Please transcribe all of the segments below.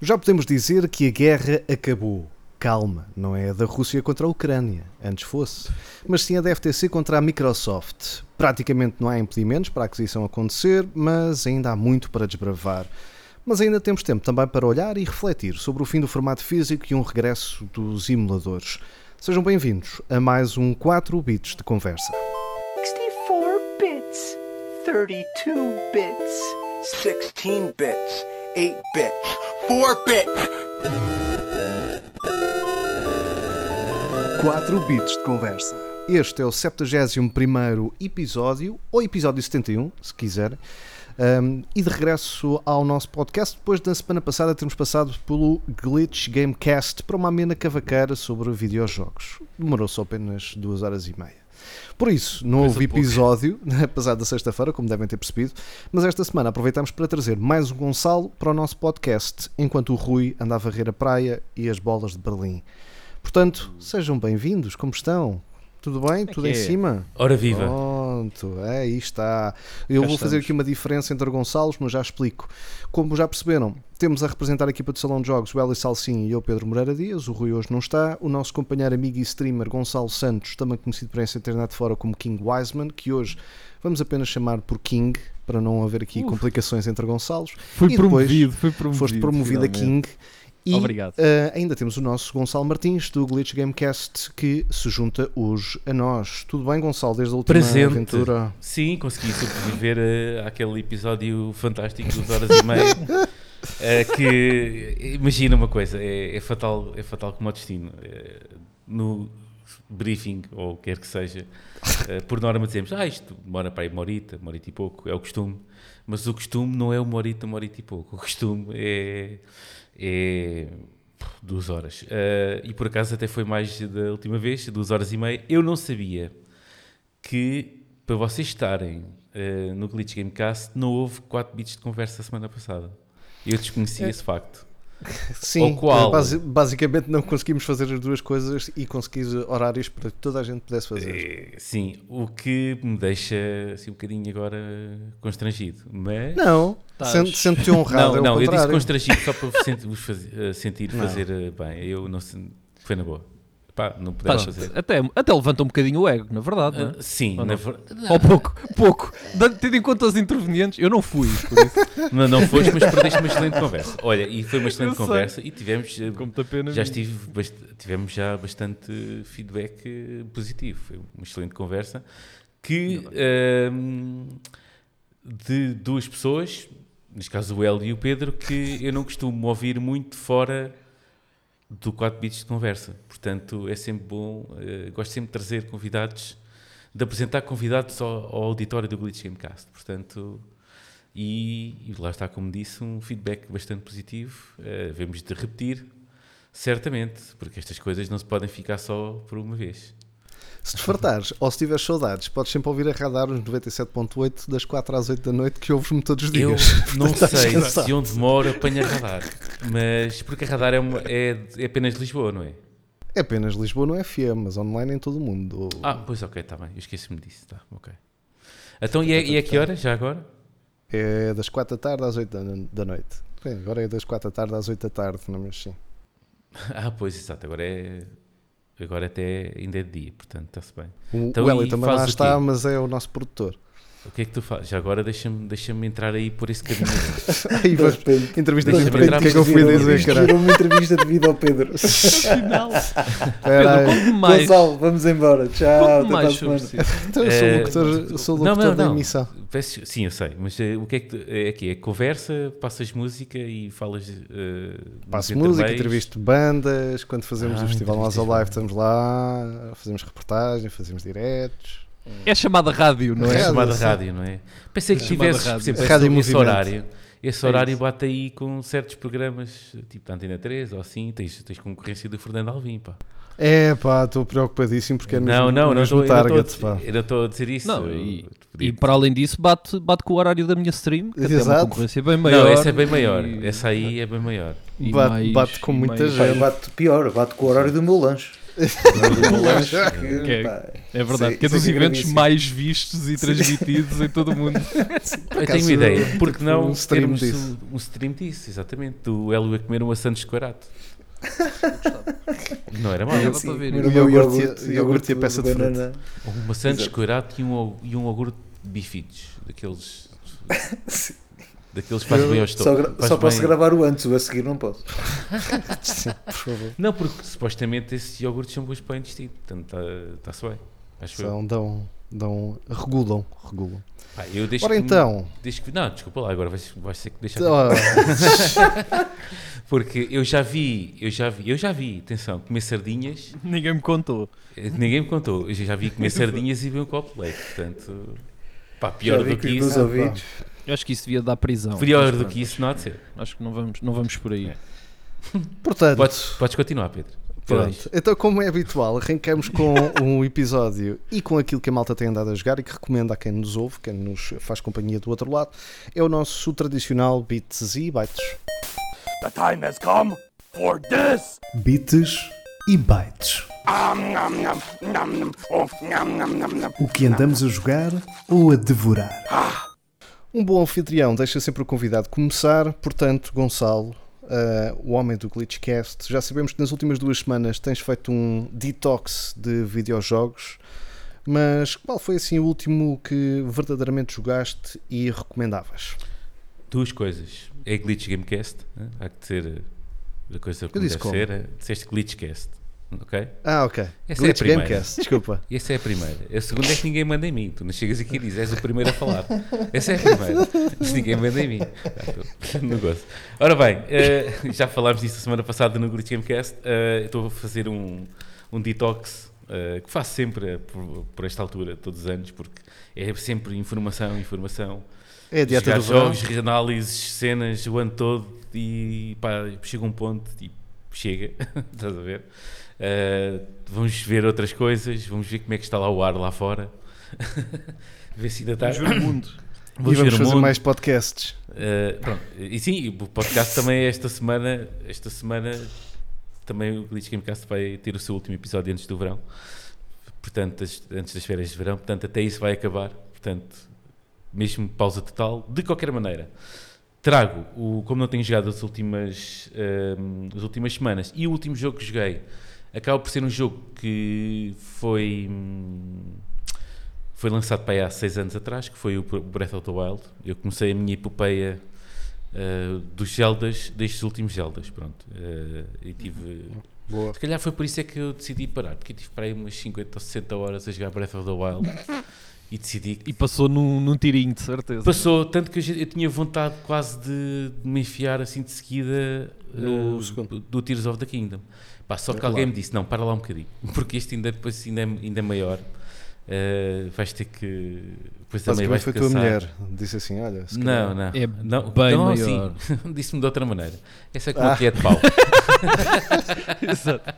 Já podemos dizer que a guerra acabou. Calma, não é a da Rússia contra a Ucrânia, antes fosse, mas sim a da FTC contra a Microsoft. Praticamente não há impedimentos para a aquisição acontecer, mas ainda há muito para desbravar. Mas ainda temos tempo também para olhar e refletir sobre o fim do formato físico e um regresso dos emuladores. Sejam bem-vindos a mais um 4 bits de conversa. 64 bits, 32 bits, 16 bits, 8 bits, 4 bits. 4 bits de conversa. Este é o 71 episódio, ou episódio 71, se quiserem. Um, e de regresso ao nosso podcast, depois da semana passada termos passado pelo Glitch Gamecast para uma amena cavaqueira sobre videojogos. Demorou só apenas duas horas e meia. Por isso, não houve episódio, apesar da sexta-feira, como devem ter percebido, mas esta semana aproveitamos para trazer mais um Gonçalo para o nosso podcast, enquanto o Rui anda a varrer a praia e as bolas de Berlim. Portanto, sejam bem-vindos, como estão? Tudo bem? é Tudo em é? cima? Ora viva! Pronto, é, aí está. Eu Cá vou fazer estamos. aqui uma diferença entre Gonçalos, mas já explico. Como já perceberam, temos a representar a equipa do Salão de Jogos o Hélio Salsim e eu, Pedro Moreira Dias. O Rui hoje não está. O nosso companheiro, amigo e streamer Gonçalo Santos, também conhecido por essa internet fora como King Wiseman, que hoje vamos apenas chamar por King, para não haver aqui Uf. complicações entre Gonçalos. Fui E promovido, fui promovido. Foste promovido a finalmente. King. E Obrigado. eh, ainda temos o nosso Gonçalo Martins do Glitch Gamecast que se junta hoje a nós. Tudo bem, Gonçalo, desde a última Presente. aventura? Sim, consegui sobreviver eh, àquele episódio fantástico de horas e meia. eh, que imagina uma coisa, é, é fatal, é fatal como o destino. No briefing, ou o que quer que seja, por norma dizemos, ah, isto demora para aí uma horita, uma horita e pouco, é o costume. Mas o costume não é uma horita, uma horita e pouco. O costume é, é duas horas. Eh, e por acaso até foi mais da última vez, duas horas e meia. Eu não sabia que para vocês estarem eh, no Glitch Gamecast não houve 4 bits de conversa a semana passada. Eu desconhecia esse facto. Sim, Ou qual? eh, basi- basicamente não conseguimos fazer as duas coisas e conseguir horários para que toda a gente pudesse fazer. Eh, sim, o que me deixa assim, um bocadinho agora constrangido. Mas. Não, sente- sente-te honrado. não, é não, eu disse constrangido só para vos sent- vos fazer- eh, sentir Não. fazer eh, bem. Eu não sei. Foi na boa. Pá, não pudemos Faz- fazer. até, até levanta um bocadinho o ego, na verdade, é? Ah, sim, Ou na ver- Ou pouco, pouco. Tendo em conta os intervenientes, eu não fui, por isso. não, não foste, mas perdeste uma excelente conversa. Olha, e foi uma excelente Eu sei. conversa e tivemos eh. Já estive, bast- tivemos já bastante feedback eh, positivo. Foi uma excelente conversa que ehm, de duas pessoas, neste caso o El e o Pedro, que eu não costumo ouvir muito fora do 4 bits de conversa. Portanto, é sempre bom, eh, gosto sempre de trazer convidados, de apresentar convidados ao, ao auditório do Glitch Gamecast. Portanto, e, e lá está, como disse, um feedback bastante positivo. Eh, Devemos de repetir, certamente, porque estas coisas não se podem ficar só por uma vez. Se te fartares ou se tiveres saudades, podes sempre ouvir a radar nos 97.8 das 4 às 8 da noite que ouves-me todos os Eu dias. não Estás sei descansado. se onde moro apanha radar, mas porque a radar é, uma- é, é apenas Lisboa, não é? É apenas Lisboa no FM, mas online em todo o mundo. Ah, pois ok, está bem, eu esqueci-me disso, tá, ok. Então, e é, e é que hora, já agora? É das 4 da tarde às 8 da, noite. Bem, agora é das 4 da tarde às 8 da tarde, não mas sim. Ah, pois, exato, agora é... Agora até ainda é de dia, portanto, está-se bem. O, Então, o Eli também fazes lá está, mas é o nosso produtor. O que é que tu fazes? Já agora deixa-me deixa entrar aí por esse caminho. Aí vais, entrevista de Deixa-me repente, entrar o que é que eu fui dizer, caralho? uma entrevista de vida ao Pedro. Aí. Pedro, conte mais. Gonçalo, vamos embora. Tchau, Conte mais sobre si. Então eu sou locutor, eu sou Não, locutor não, da não. emissão. Peço- sim, eu sei, mas eh, o que é que tu- é aqui? É conversa, passas música e falas. eh, Passo música, entrevisto bandas, quando fazemos Ah, o Festival Nós Live estamos lá, fazemos reportagem, fazemos diretos. É chamada rádio, não É é? chamada sim. rádio, não é? Pensei que É chamada tivesses, por rádio. exemplo, Rádio esse, esse Movimento. horário. Esse É horário bate aí com certos programas, tipo da Antena 3 ou assim, tens, tens concorrência do Fernando Alvim, pá. É pá, estou preocupadíssimo porque é não, mesmo, não, não mesmo estou, eu não target, estou a pá. dizer- eu não estou a dizer isso. Não, e- E para além disso, bate, bate com o horário da minha stream, que até é uma Exato. concorrência bem maior. Não, essa é bem maior. e- Essa aí é bem maior. e Bate- mais- bate com e muita mais- gente. Pá, bate pior, bate com o horário do meu lanche. Que, Que é- É verdade, Sim, que é dos sim, eventos gravíssimo. mais vistos e transmitidos em todo o mundo. Eu acaso, tenho uma ideia, porque não um stream termos disso. um, um stream disso, exatamente, do Hélio a comer um Santos de Quarato. Não era mal. Dava sim, para ver. O iogurte e- iogurte, e a peça de fruta. banana. Um Exato. Quarato e um, e um iogurte bifidos, daqueles... daqueles que faz bem ao Só, gra- só posso bem- gravar o antes, o a seguir não posso. Sim, por favor. Não, porque supostamente esses iogurtes são bons para o intestino, portanto está-se bem. Acho eu. São, dão, dão, regulam, regulam. Pá, eu deixo Ora que- então, Desde que, não, desculpa lá, agora vais, vais ter que deixar. ó, Porque eu já vi, eu já vi, eu já vi, atenção, comer sardinhas, Ninguém me contou. ninguém me contou, eu já vi comer sardinhas e beber um copo de leite, portanto, pá, pior do que meus isso, ouvidos. Eu acho que isso devia dar prisão. pior do que isso não há de ser. Acho que não vamos, não vamos por aí. É. portanto, Podes, podes continuar, Pedro. Pronto, então como é habitual, arrancamos com um episódio e com aquilo que a malta tem andado a jogar e que recomenda a quem nos ouve, quem nos faz companhia do outro lado, é o nosso tradicional Bits e Bytes. The time has come for this. Bits e bytes. O que andamos a jogar ou a devorar? Um bom anfitrião deixa sempre o convidado começar, portanto, Gonçalo, ah, o homem do Glitchcast, já sabemos que nas últimas duas semanas tens feito um detox de videojogos, mas qual foi assim o último que verdadeiramente jogaste e recomendavas? Duas coisas. É Glitch Gamecast, né? há que ser eh, a coisa disse deve ser. eh, Disseste Glitchcast, ok? Ah, ok. Essa é a Glitch primeira. Gamecast, desculpa. Essa é a primeira. A segunda é que ninguém manda em mim. Tu não chegas aqui e dizes, és o primeiro a falar. Essa é a primeira. Se ninguém manda em mim. Ah, Não gosto. Ora bem, eh, já falámos disso a semana passada no Glitch Gamecast. Eh, Estou a fazer um, um detox eh, que faço sempre por, por esta altura, todos os anos, porque é sempre informação, informação. É a dieta Jogar do verão. jogos, análises, cenas o ano todo e pá, chega um ponto e chega, estás a ver? Uh, vamos ver outras coisas, vamos ver como é que está lá o ar lá fora. ver se ainda está. Vamos ver o mundo. E Vamos vamos ver o fazer mundo. mais podcasts. Uh, pronto. E sim, o podcast também é esta semana. Esta semana também o Glitch Gamecast vai ter o seu último episódio antes do verão. Portanto, antes das férias de verão. Portanto, até isso vai acabar. Portanto, mesmo pausa total. De qualquer maneira, trago, o, como não tenho jogado as últimas, hum, as últimas semanas e o último jogo que joguei acaba por ser um jogo que foi. foi lançado para aí há seis anos atrás, que foi o Breath of the Wild. Eu comecei a minha epopeia uh, dos Zeldas, destes últimos Zeldas, pronto. Uh, e tive... Boa. Se calhar foi por isso é que eu decidi parar, porque eu tive para aí umas 50 ou 60 horas a jogar Breath of the Wild e decidi E passou num, num tirinho, de certeza. Passou, tanto que eu, eu tinha vontade quase de, de me enfiar assim de seguida No uh, do Tears of the Kingdom. Pá, só que Claro. alguém me disse: não, para lá um bocadinho, porque este ainda, depois ainda, é, ainda é maior. Uh, vais ter que. Depois também vais foi a tua mulher. Disse assim: olha, se Não, não. É não, bem não, maior. sim. Disse-me de outra maneira. Essa é com uma Ah. colher de pau. Exato.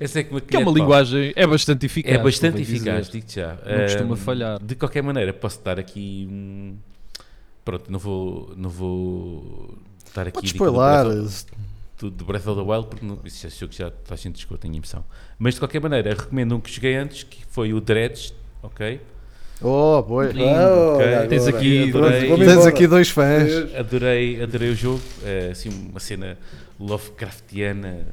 Essa é uma Que é colher uma de pau. linguagem, é bastante eficaz. É bastante eficaz, digo-te já. Não costuma Ahm, falhar. De qualquer maneira, posso dar aqui. hum, pronto, não vou, não vou dar aqui. Podes spoiler. Do, do Breath of the Wild, porque não, esse jogo já está gente de esgoto, tenho emoção. Mas de qualquer maneira, recomendo um que joguei antes, que foi o Dredge, ok? Oh, boy. Lindo, Oh, ok? agora. Tens aqui- adorei. Tens aqui dois fãs. Adorei, adorei o jogo, é, assim, uma cena Lovecraftiana,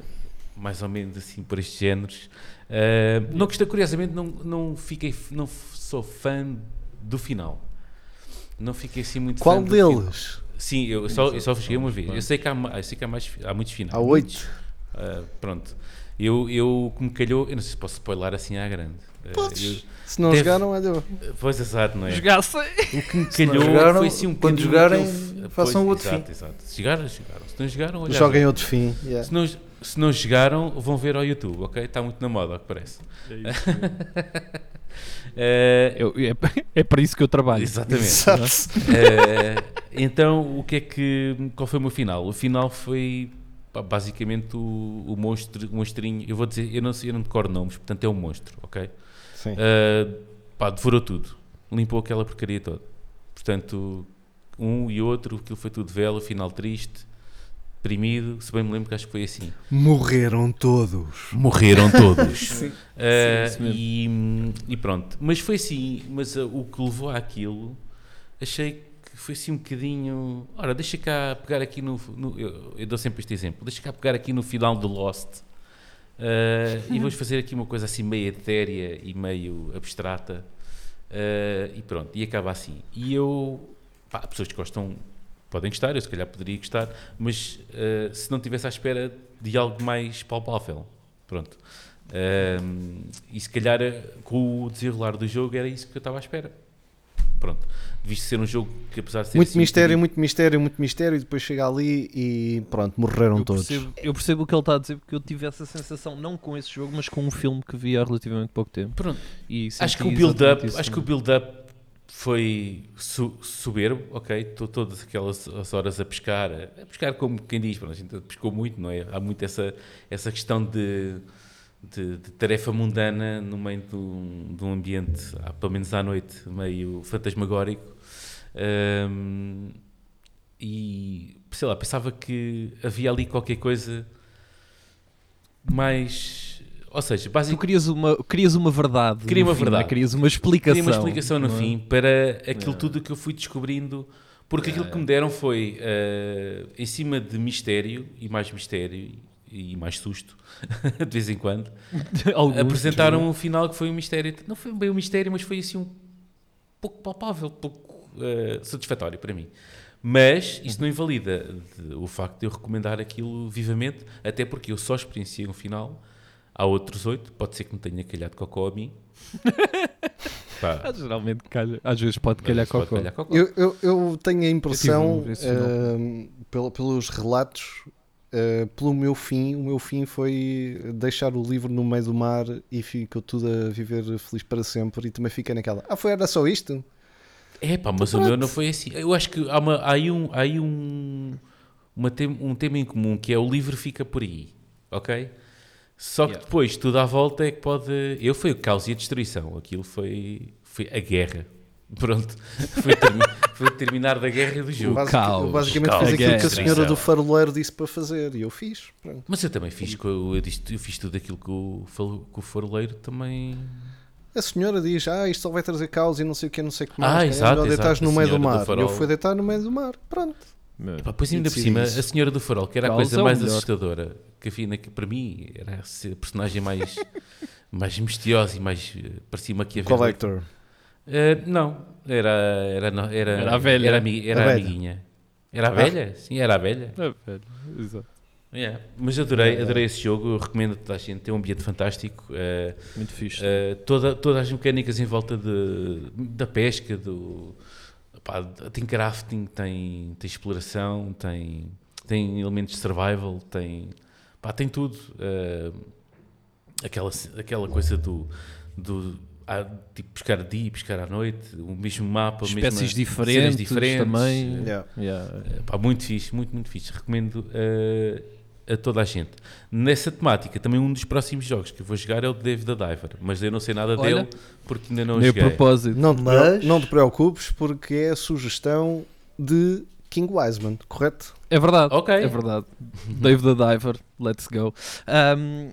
mais ou menos assim, por estes géneros. Ah, não gostei, curiosamente, não, não fiquei, não sou fã do final. Não fiquei assim muito Qual fã do final. deles? Sim, eu só, eu só joguei uma vez. Eu sei que há, eu sei que há, mais, há muitos finais. Há oito. Ah, pronto. Eu, eu, como calhou, eu não sei se posso spoiler assim à grande. Ah, Podes. eu- Se não Deve- jogaram, olha. pois exato, não é? Jogasse. O que me calhou jogaram, foi assim um quando jogarem, aquele- façam pois, outro exato, Exato, Se jogaram, jogaram. Se não jogaram, olha. Joguem outro fim. yeah. Se não, se não jogaram, vão ver ao YouTube, ok? Está muito na moda, ao que parece. Eh, Eu- é, é para isso que eu trabalho. exatamente. Exato. Eh, então, o que é que. Qual foi o meu final? O final foi basicamente o, o monstro, o monstrinho. Eu vou dizer, eu não sei, eu não decoro nomes, portanto é um monstro, ok? Sim. Uh, pá, devorou tudo. Limpou aquela porcaria toda. Portanto, um e outro, aquilo foi tudo vela, final triste. Deprimido, se bem me lembro que acho que foi assim. Morreram todos. Morreram todos. Sim. Uh, Sim, isso e, e pronto. Mas foi assim, mas uh, o que levou àquilo, achei que foi assim um bocadinho. Ora, deixa cá pegar aqui no. no- eu, eu dou sempre este exemplo. Deixa cá pegar aqui no final do Lost. uh, e vamos fazer aqui uma coisa assim meio etérea e meio abstrata. Uh, e pronto, e acaba assim. E eu. Pá, pessoas que gostam podem gostar, eu se calhar poderia gostar, mas uh, se não estivesse à espera de algo mais palpável. Pronto. Um, e se calhar eh, com o desenrolar do jogo era isso que eu estava à espera. Pronto. Visto ser um jogo que apesar de ser Muito assim, mistério, muito mistério, muito mistério, e depois chega ali e pronto, morreram Eu todos. percebo, eu percebo o que ele está a dizer porque eu tive essa sensação, não com esse jogo, mas com um filme que vi há relativamente pouco tempo. Pronto. E Acho que o build-up, acho que o build-up foi su- soberbo, ok? Estou todas aquelas as horas a pescar, a pescar como quem diz, a gente pescou muito, não é? Há muito essa, essa questão de, de, de tarefa mundana no meio de um, de um ambiente, pelo menos à noite, meio fantasmagórico. Ahm, e sei lá, pensava que havia ali qualquer coisa mais. Ou seja, Tu basicamente. querias uma, querias uma verdade. Queria uma fim, verdade. é? Querias uma explicação. Queria uma explicação no é? fim para aquilo tudo que eu fui descobrindo. Porque aquilo que me deram foi eh, em cima de mistério e mais mistério e mais susto, de vez em quando. Alguns, Apresentaram um final que foi um mistério. Não foi bem um mistério, mas foi assim um pouco palpável, pouco eh, satisfatório para mim. Mas isto não invalida o facto de eu recomendar aquilo vivamente, até porque eu só experienciei um final. Há outros oito, pode ser que me tenha calhado cocó a mim. Pá, geralmente calha. Às vezes pode calhar pode cocó. calhar cocó. Eu, eu, eu tenho a impressão, um- pelo- pelos relatos, eh, pelo meu fim, o meu fim foi deixar o livro no meio do mar e ficou tudo a viver feliz para sempre. E também fiquei naquela, ah, foi, era só isto? É pá, mas o meu não foi assim. Eu acho que há, uma, há aí, um, há aí um, uma tem- um tema em comum que é o livro fica por aí, ok? Só que Yeah. depois tudo à volta é que pode. Eu fui o caos e a destruição, aquilo foi, foi a guerra. Pronto, foi, termi- foi o terminar da guerra e do jogo. Basic- caos. eu basicamente Caos. fiz aquilo que a senhora do faroleiro disse para fazer e eu fiz. Pronto. Mas eu também fiz, eu, disse- eu fiz tudo aquilo que o, que o faroleiro também. A senhora diz, ah, isto só vai trazer caos e não sei o que, não sei o que Ah, mais. é exato, melhor deitares exato, no a meio do senhora do mar. eu fui deitar no meio do mar. Pronto. Meu. Pá, pois ainda por cima, isso. a senhora do farol, que era a Caos coisa mais melhor. assustadora que havia que para mim era a personagem mais, mais misteriosa e mais eh, parecia maquiavélica. Collector. Eh, não, era, era, não, era, Era a velha. Era, ami- era A a velha. amiguinha. Era a velha? Sim, era a velha. É, velho. Exato. Yeah. Mas adorei, adorei esse jogo, eu recomendo a toda a gente, tem um ambiente fantástico. eh, Muito fixe. Uh, toda, todas as mecânicas em volta de, da pesca, do, pá, tem crafting, tem, tem exploração, tem, tem elementos de survival, tem, pá, tem tudo. Uh, aquela, aquela coisa do, do ah, tipo pescar de dia e pescar à noite, o mesmo mapa, mesma- Espécies cenas diferentes, diferentes, também. uh, Yeah. Yeah. Pá, muito fixe, muito, muito fixe. Recomendo uh, a toda a gente. Nessa temática, também um dos próximos jogos que eu vou jogar é o David the Diver, mas eu não sei nada Olha, dele porque ainda não a joguei. propósito. Não te, Mas- não te preocupes porque é a sugestão de King Wiseman, correto? É verdade. Ok. É verdade. Dave the Diver, let's go. Um,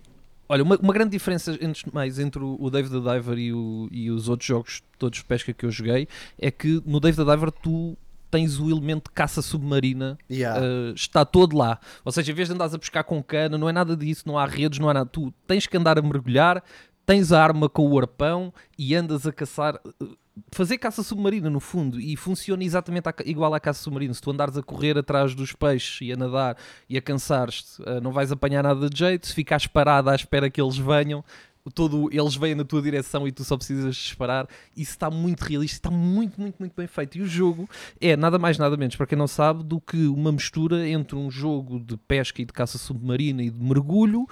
olha, uma, uma grande diferença de mais entre o, o Dave the Diver e, o- e os outros jogos todos de pesca que eu joguei é que no Dave the Diver tu tens o elemento de caça submarina Yeah. Uh, está todo lá. Ou seja, em vez de andares a pescar com cana, não é nada disso, não há redes, não há nada. Tu tens que andar a mergulhar, tens a arma com o arpão e andas a caçar. uh, Fazer caça submarina, no fundo, e funciona exatamente igual à caça submarina. Se tu andares a correr atrás dos peixes e a nadar e a cansares-te, uh, não vais apanhar nada de jeito. Se ficares parado à espera que eles venham, todo, eles vêm na tua direção e tu só precisas disparar. Isso está muito realista, está muito, muito, muito bem feito. E o jogo é nada mais, nada menos, para quem não sabe, do que uma mistura entre um jogo de pesca e de caça submarina e de mergulho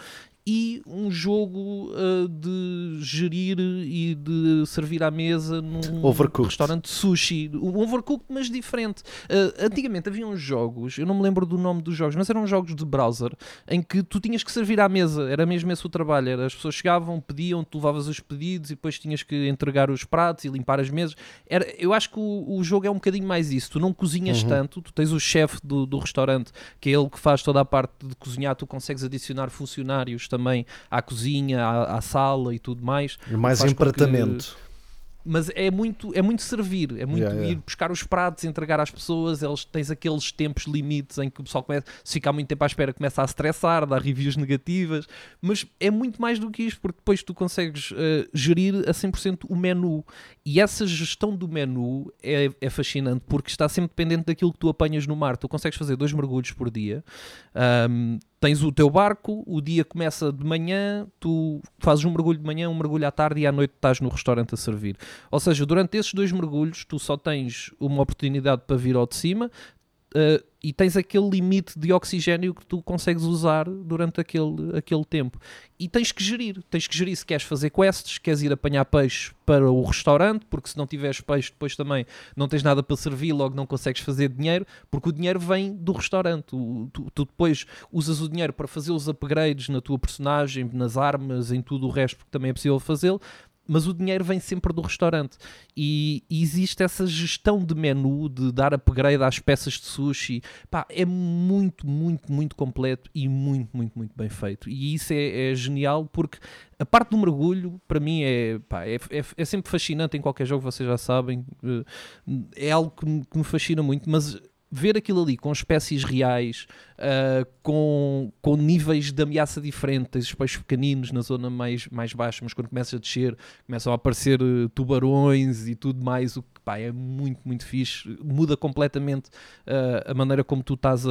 e um jogo uh, de gerir e de servir à mesa num Overcooked. restaurante sushi. Um overcooked, mas diferente. Uh, antigamente havia uns jogos, eu não me lembro do nome dos jogos, mas eram jogos de browser em que tu tinhas que servir à mesa. Era mesmo esse o trabalho. Era, as pessoas chegavam, pediam, tu levavas os pedidos e depois tinhas que entregar os pratos e limpar as mesas. Era, eu acho que o, o jogo é um bocadinho mais isso. Tu não cozinhas tanto, tu tens o chefe do, do restaurante, que é ele que faz toda a parte de cozinhar, tu consegues adicionar funcionários também à cozinha, à, à sala e tudo mais. Mais Faz com que- empratamento. Mas é muito, é muito servir, é muito Yeah, yeah. ir buscar os pratos, entregar às pessoas. Eles tens aqueles tempos limites em que o pessoal começa, se ficar muito tempo à espera, começa a estressar, dá reviews negativas. Mas é muito mais do que isto, porque depois tu consegues eh, gerir a 100% o menu. E essa gestão do menu é, é fascinante, porque está sempre dependente daquilo que tu apanhas no mar. Tu consegues fazer dois mergulhos por dia. Ahm, tens o teu barco, o dia começa de manhã, tu fazes um mergulho de manhã, um mergulho à tarde e à noite estás no restaurante a servir. Ou seja, durante esses dois mergulhos, tu só tens uma oportunidade para vir ao de cima uh, e tens aquele limite de oxigênio que tu consegues usar durante aquele, aquele tempo. E tens que gerir. Tens que gerir se queres fazer quests, queres ir apanhar peixe para o restaurante, porque se não tiveres peixe, depois também não tens nada para servir, logo não consegues fazer dinheiro, porque o dinheiro vem do restaurante. O- tu, tu depois usas o dinheiro para fazer os upgrades na tua personagem, nas armas, em tudo o resto, porque também é possível fazê-lo mas o dinheiro vem sempre do restaurante. E, e existe essa gestão de menu de dar upgrade às peças de sushi. Pá, é muito, muito, muito completo e muito, muito, muito bem feito. E isso é, é genial porque a parte do mergulho para mim é, pá, é, é, é sempre fascinante em qualquer jogo, vocês já sabem. Eh, é algo que me, que me fascina muito, mas ver aquilo ali com espécies reais, ah, com, com níveis de ameaça diferentes, os peixes pequeninos na zona mais, mais baixa, mas quando começa a descer, começam a aparecer eh, tubarões e tudo mais, o que pá, é muito, muito fixe. Muda completamente ah, a maneira como tu estás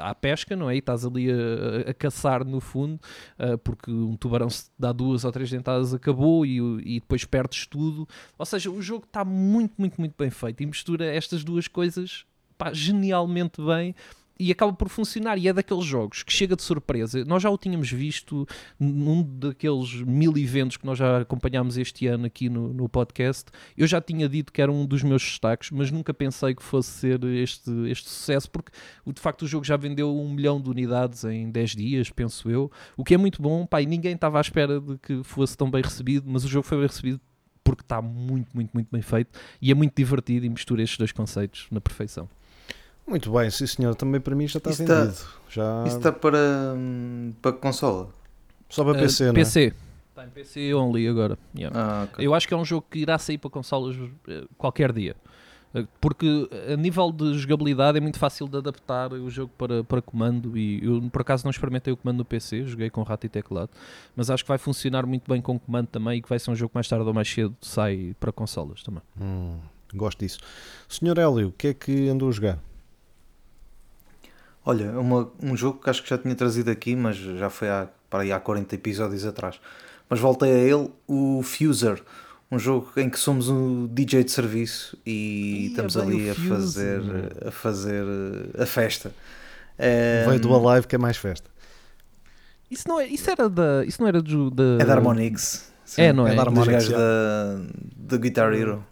à pesca, não é? E estás ali a, a caçar no fundo, ah, porque um tubarão se dá duas ou três dentadas acabou e, e depois perdes tudo. Ou seja, o jogo está muito, muito, muito bem feito e mistura estas duas coisas pá, genialmente bem e acaba por funcionar. E é daqueles jogos que chega de surpresa. Nós já o tínhamos visto num daqueles mil eventos que nós já acompanhámos este ano aqui no, no podcast. Eu já tinha dito que era um dos meus destaques, mas nunca pensei que fosse ser este, este sucesso, porque de facto o jogo já vendeu um milhão de unidades em 10 dias, penso eu. O que é muito bom, e ninguém estava à espera de que fosse tão bem recebido, mas o jogo foi bem recebido porque está muito, muito, muito bem feito e é muito divertido e mistura estes dois conceitos na perfeição. Muito bem, sim senhor. Também para mim já está Isso está- vendido. Já... Isso está para, hum, para consola. Só para Uh, PC, não é? PC. Está em PC only agora. Yeah. Ah, ok. Eu acho que é um jogo que irá sair para consolas eh, qualquer dia. Eh, Porque a nível de jogabilidade é muito fácil de adaptar o jogo para, para comando e eu por acaso não experimentei o comando no PC, joguei com rato e teclado, mas acho que vai funcionar muito bem com comando também e que vai ser um jogo que mais tarde ou mais cedo sai para consolas também. Hum, gosto disso. Senhor Hélio, o que é que andou a jogar? Olha, é uma- um jogo que acho que já tinha trazido aqui, mas já foi há, para aí há 40 episódios atrás. Mas voltei a ele, o Fuser. Um jogo em que somos um DJ de serviço e Ia estamos ali a Fuser. fazer, a fazer eh, a festa. É, Veio do Alive que é mais festa. Isso não, é, isso era da. Isso não era do, da. é da Harmonix. Sim, É, não é? É da Dos Harmonix, da, da Guitar Hero.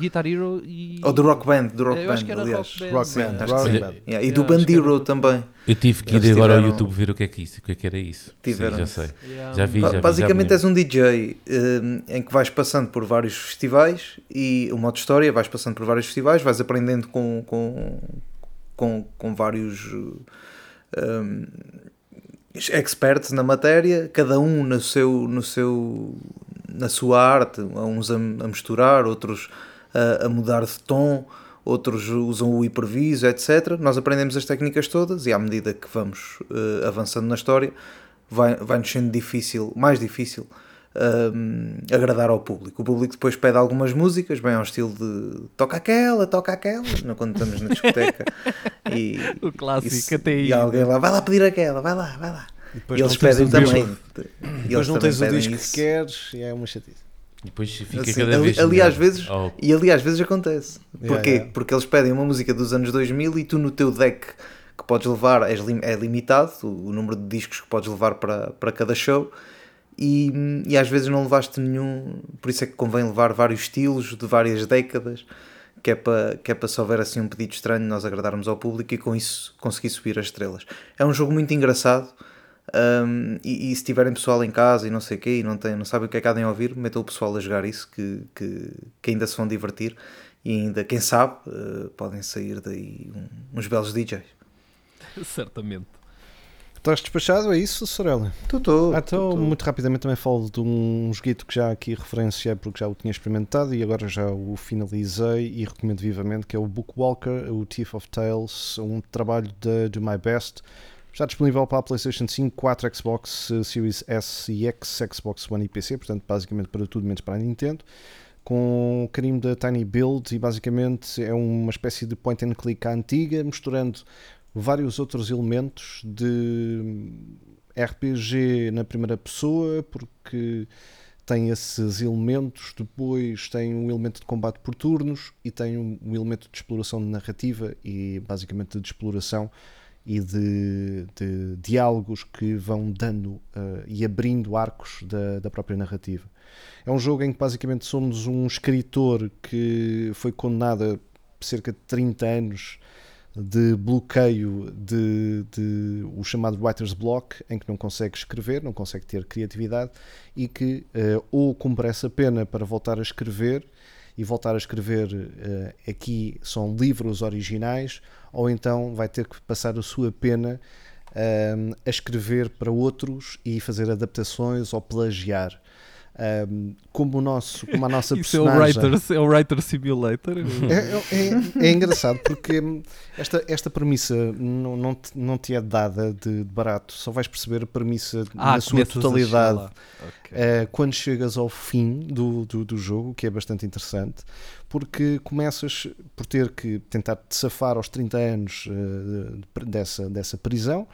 Guitar Hero e. Ou do Rock Band, do Rock Eu Band, acho que era aliás. Rock Band. Rock Sim, Band, que Rock sim. Band. Yeah, e Yeah, do era Bandiro Band. também. Eu tive que Eles ir agora ao YouTube ver o que é que isso, o que é que era isso. Sim, Tiveram já sei. Yeah. Já vi, já vi. Basicamente já és um DJ hum, em que vais passando por vários festivais e o modo história, vais passando por vários festivais, vais aprendendo com, com, com, com vários hum, experts na matéria, cada um no seu, no seu, na sua arte, uns a, a misturar, outros a, a mudar de tom, outros usam o improviso, etc. Nós aprendemos as técnicas todas e à medida que vamos eh, avançando na história, vai, vai-nos sendo difícil, mais difícil hum, agradar ao público. O público depois pede algumas músicas, bem ao estilo de toca aquela, toca aquela, não quando estamos na discoteca. e, O clássico, isso- até aí. e alguém lá, vai lá pedir aquela, vai lá, vai lá. E E, depois eles não tens pedem também. E Depois eles não tens o disco isso. que queres e é uma chatice. E depois fica Assim, cada ali, vez ali melhor. às vezes Oh, e ali às vezes acontece Yeah, Porquê? yeah. porque eles pedem uma música dos anos 2000 e tu no teu deck que podes levar é, lim- é limitado, o, o número de discos que podes levar para, para cada show. E, e às vezes não levaste nenhum, por isso é que convém levar vários estilos de várias décadas, que é para, que é para se houver assim um pedido estranho nós agradarmos ao público e com isso conseguir subir as estrelas. É um jogo muito engraçado hum, e, e se tiverem pessoal em casa e não sei o quê e não, tem, não sabem o que é que há de ouvir, metam o pessoal a jogar isso que, que, que ainda se vão divertir e ainda, quem sabe, eh, podem sair daí um- uns belos DJs. Certamente. Estás despachado? É isso, Sorella? Estou, Ah, então, muito rapidamente também falo de um joguito que já aqui referenciei porque já o tinha experimentado e agora já o finalizei e recomendo vivamente, que é o Bookwalker, o Thief of Tales, um trabalho da Do My Best. Está disponível para a PlayStation 5, 4, Xbox eh, Series S e X, Xbox One e PC, portanto, basicamente para tudo menos para a Nintendo. Com o carinho da Tiny Build e basicamente é uma espécie de point and click à antiga, misturando vários outros elementos de RPG na primeira pessoa, porque tem esses elementos, depois tem um elemento de combate por turnos e tem um elemento de exploração de narrativa e basicamente de exploração e de, de diálogos que vão dando eh, e abrindo arcos da, da própria narrativa. É um jogo em que basicamente somos um escritor que foi condenado a cerca de 30 anos de bloqueio de, de o chamado writer's block, em que não consegue escrever, não consegue ter criatividade e que eh, ou cumpre essa pena para voltar a escrever e voltar a escrever eh, aqui são livros originais, ou então vai ter que passar a sua pena eh, a escrever para outros e fazer adaptações ou plagiar. Um, como, o nosso, como a nossa Isso é o, personagem. writer, é o Writer Simulator. É, é- é engraçado porque hum, esta, esta premissa não, não, te, não te é dada de, de barato, só vais perceber a premissa na sua totalidade chegar lá. Ok. eh, quando chegas ao fim do, do, do jogo, que é bastante interessante, porque começas por ter que tentar te safar aos 30 anos de- dessa, dessa prisão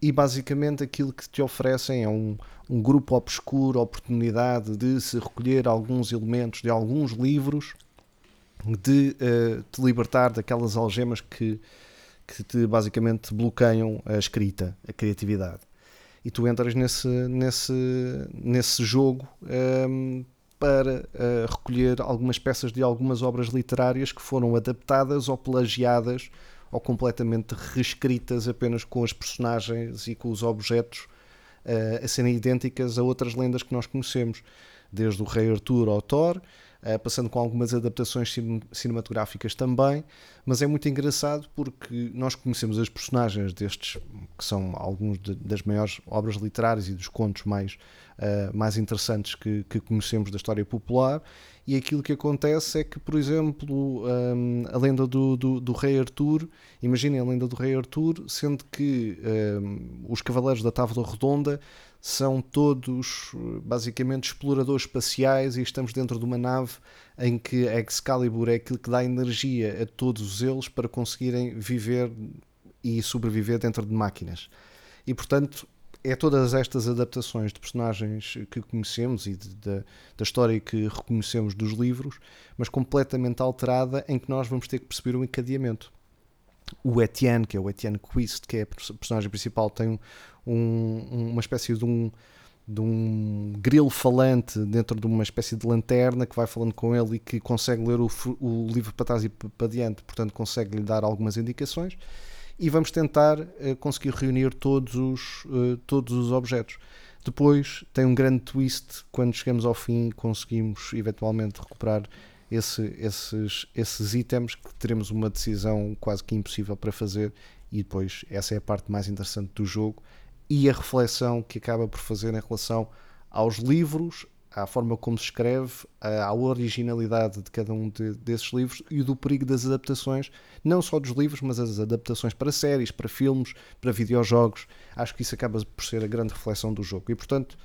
e basicamente aquilo que te oferecem é um, um grupo obscuro, oportunidade de se recolher alguns elementos de alguns livros, de eh, te libertar daquelas algemas que, que te basicamente bloqueiam a escrita, a criatividade. E tu entras nesse, nesse, nesse jogo ehm, para eh, recolher algumas peças de algumas obras literárias que foram adaptadas ou plagiadas ou completamente reescritas apenas com as personagens e com os objetos eh, a serem idênticas a outras lendas que nós conhecemos, desde o Rei Arthur ao Thor, eh, passando com algumas adaptações cin- cinematográficas também, mas é muito engraçado porque nós conhecemos as personagens destes, que são alguns de- das maiores obras literárias e dos contos mais, eh, mais interessantes que, que conhecemos da história popular, e aquilo que acontece é que, por exemplo, hum, a lenda do, do, do Rei Arthur, imaginem a lenda do Rei Arthur, sendo que hum, os Cavaleiros da Távola Redonda são todos basicamente exploradores espaciais e estamos dentro de uma nave em que a Excalibur é aquilo que dá energia a todos eles para conseguirem viver e sobreviver dentro de máquinas. E portanto, é todas estas adaptações de personagens que conhecemos e de- da da história que reconhecemos dos livros, mas completamente alterada, em que nós vamos ter que perceber o encadeamento. O Etienne, que é o Etienne Quist, que é a pers- personagem principal, tem um- uma espécie de um, de um grilo falante dentro de uma espécie de lanterna que vai falando com ele e que consegue ler o, o livro para trás e para diante, portanto consegue lhe dar algumas indicações e vamos tentar eh, conseguir reunir todos os, eh, todos os objetos. Depois tem um grande twist quando chegamos ao fim conseguimos eventualmente recuperar esse- esses, esses itens que teremos uma decisão quase que impossível para fazer e depois essa é a parte mais interessante do jogo e a reflexão que acaba por fazer em relação aos livros, à forma como se escreve, à originalidade de cada um de- desses livros e do perigo das adaptações, não só dos livros, mas as adaptações para séries, para filmes, para videojogos. Acho que isso acaba por ser a grande reflexão do jogo e, portanto,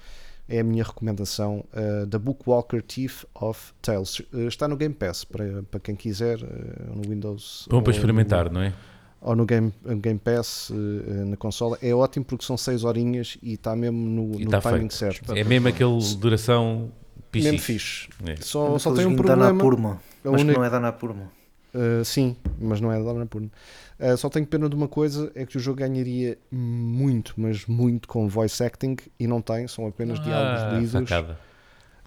é a minha recomendação uh, da Bookwalker Thief of Tales. Uh, está no Game Pass para, para quem quiser, uh, no Windows. Bom para experimentar, no- não é? Ou no Game, Game Pass eh, na consola. É ótimo porque são 6 horinhas e está mesmo no, no tá timing feito. certo. É mesmo aquele duração Mesmo pichique. fixe. É. Só, só tem um Dana problema. Purma. A Mas única- não é Dana Purma. Uh, sim, mas não é da Annapurna. Uh, só tenho pena de uma coisa: é que o jogo ganharia muito, mas muito com voice acting e não tem, são apenas Ah, diálogos facada.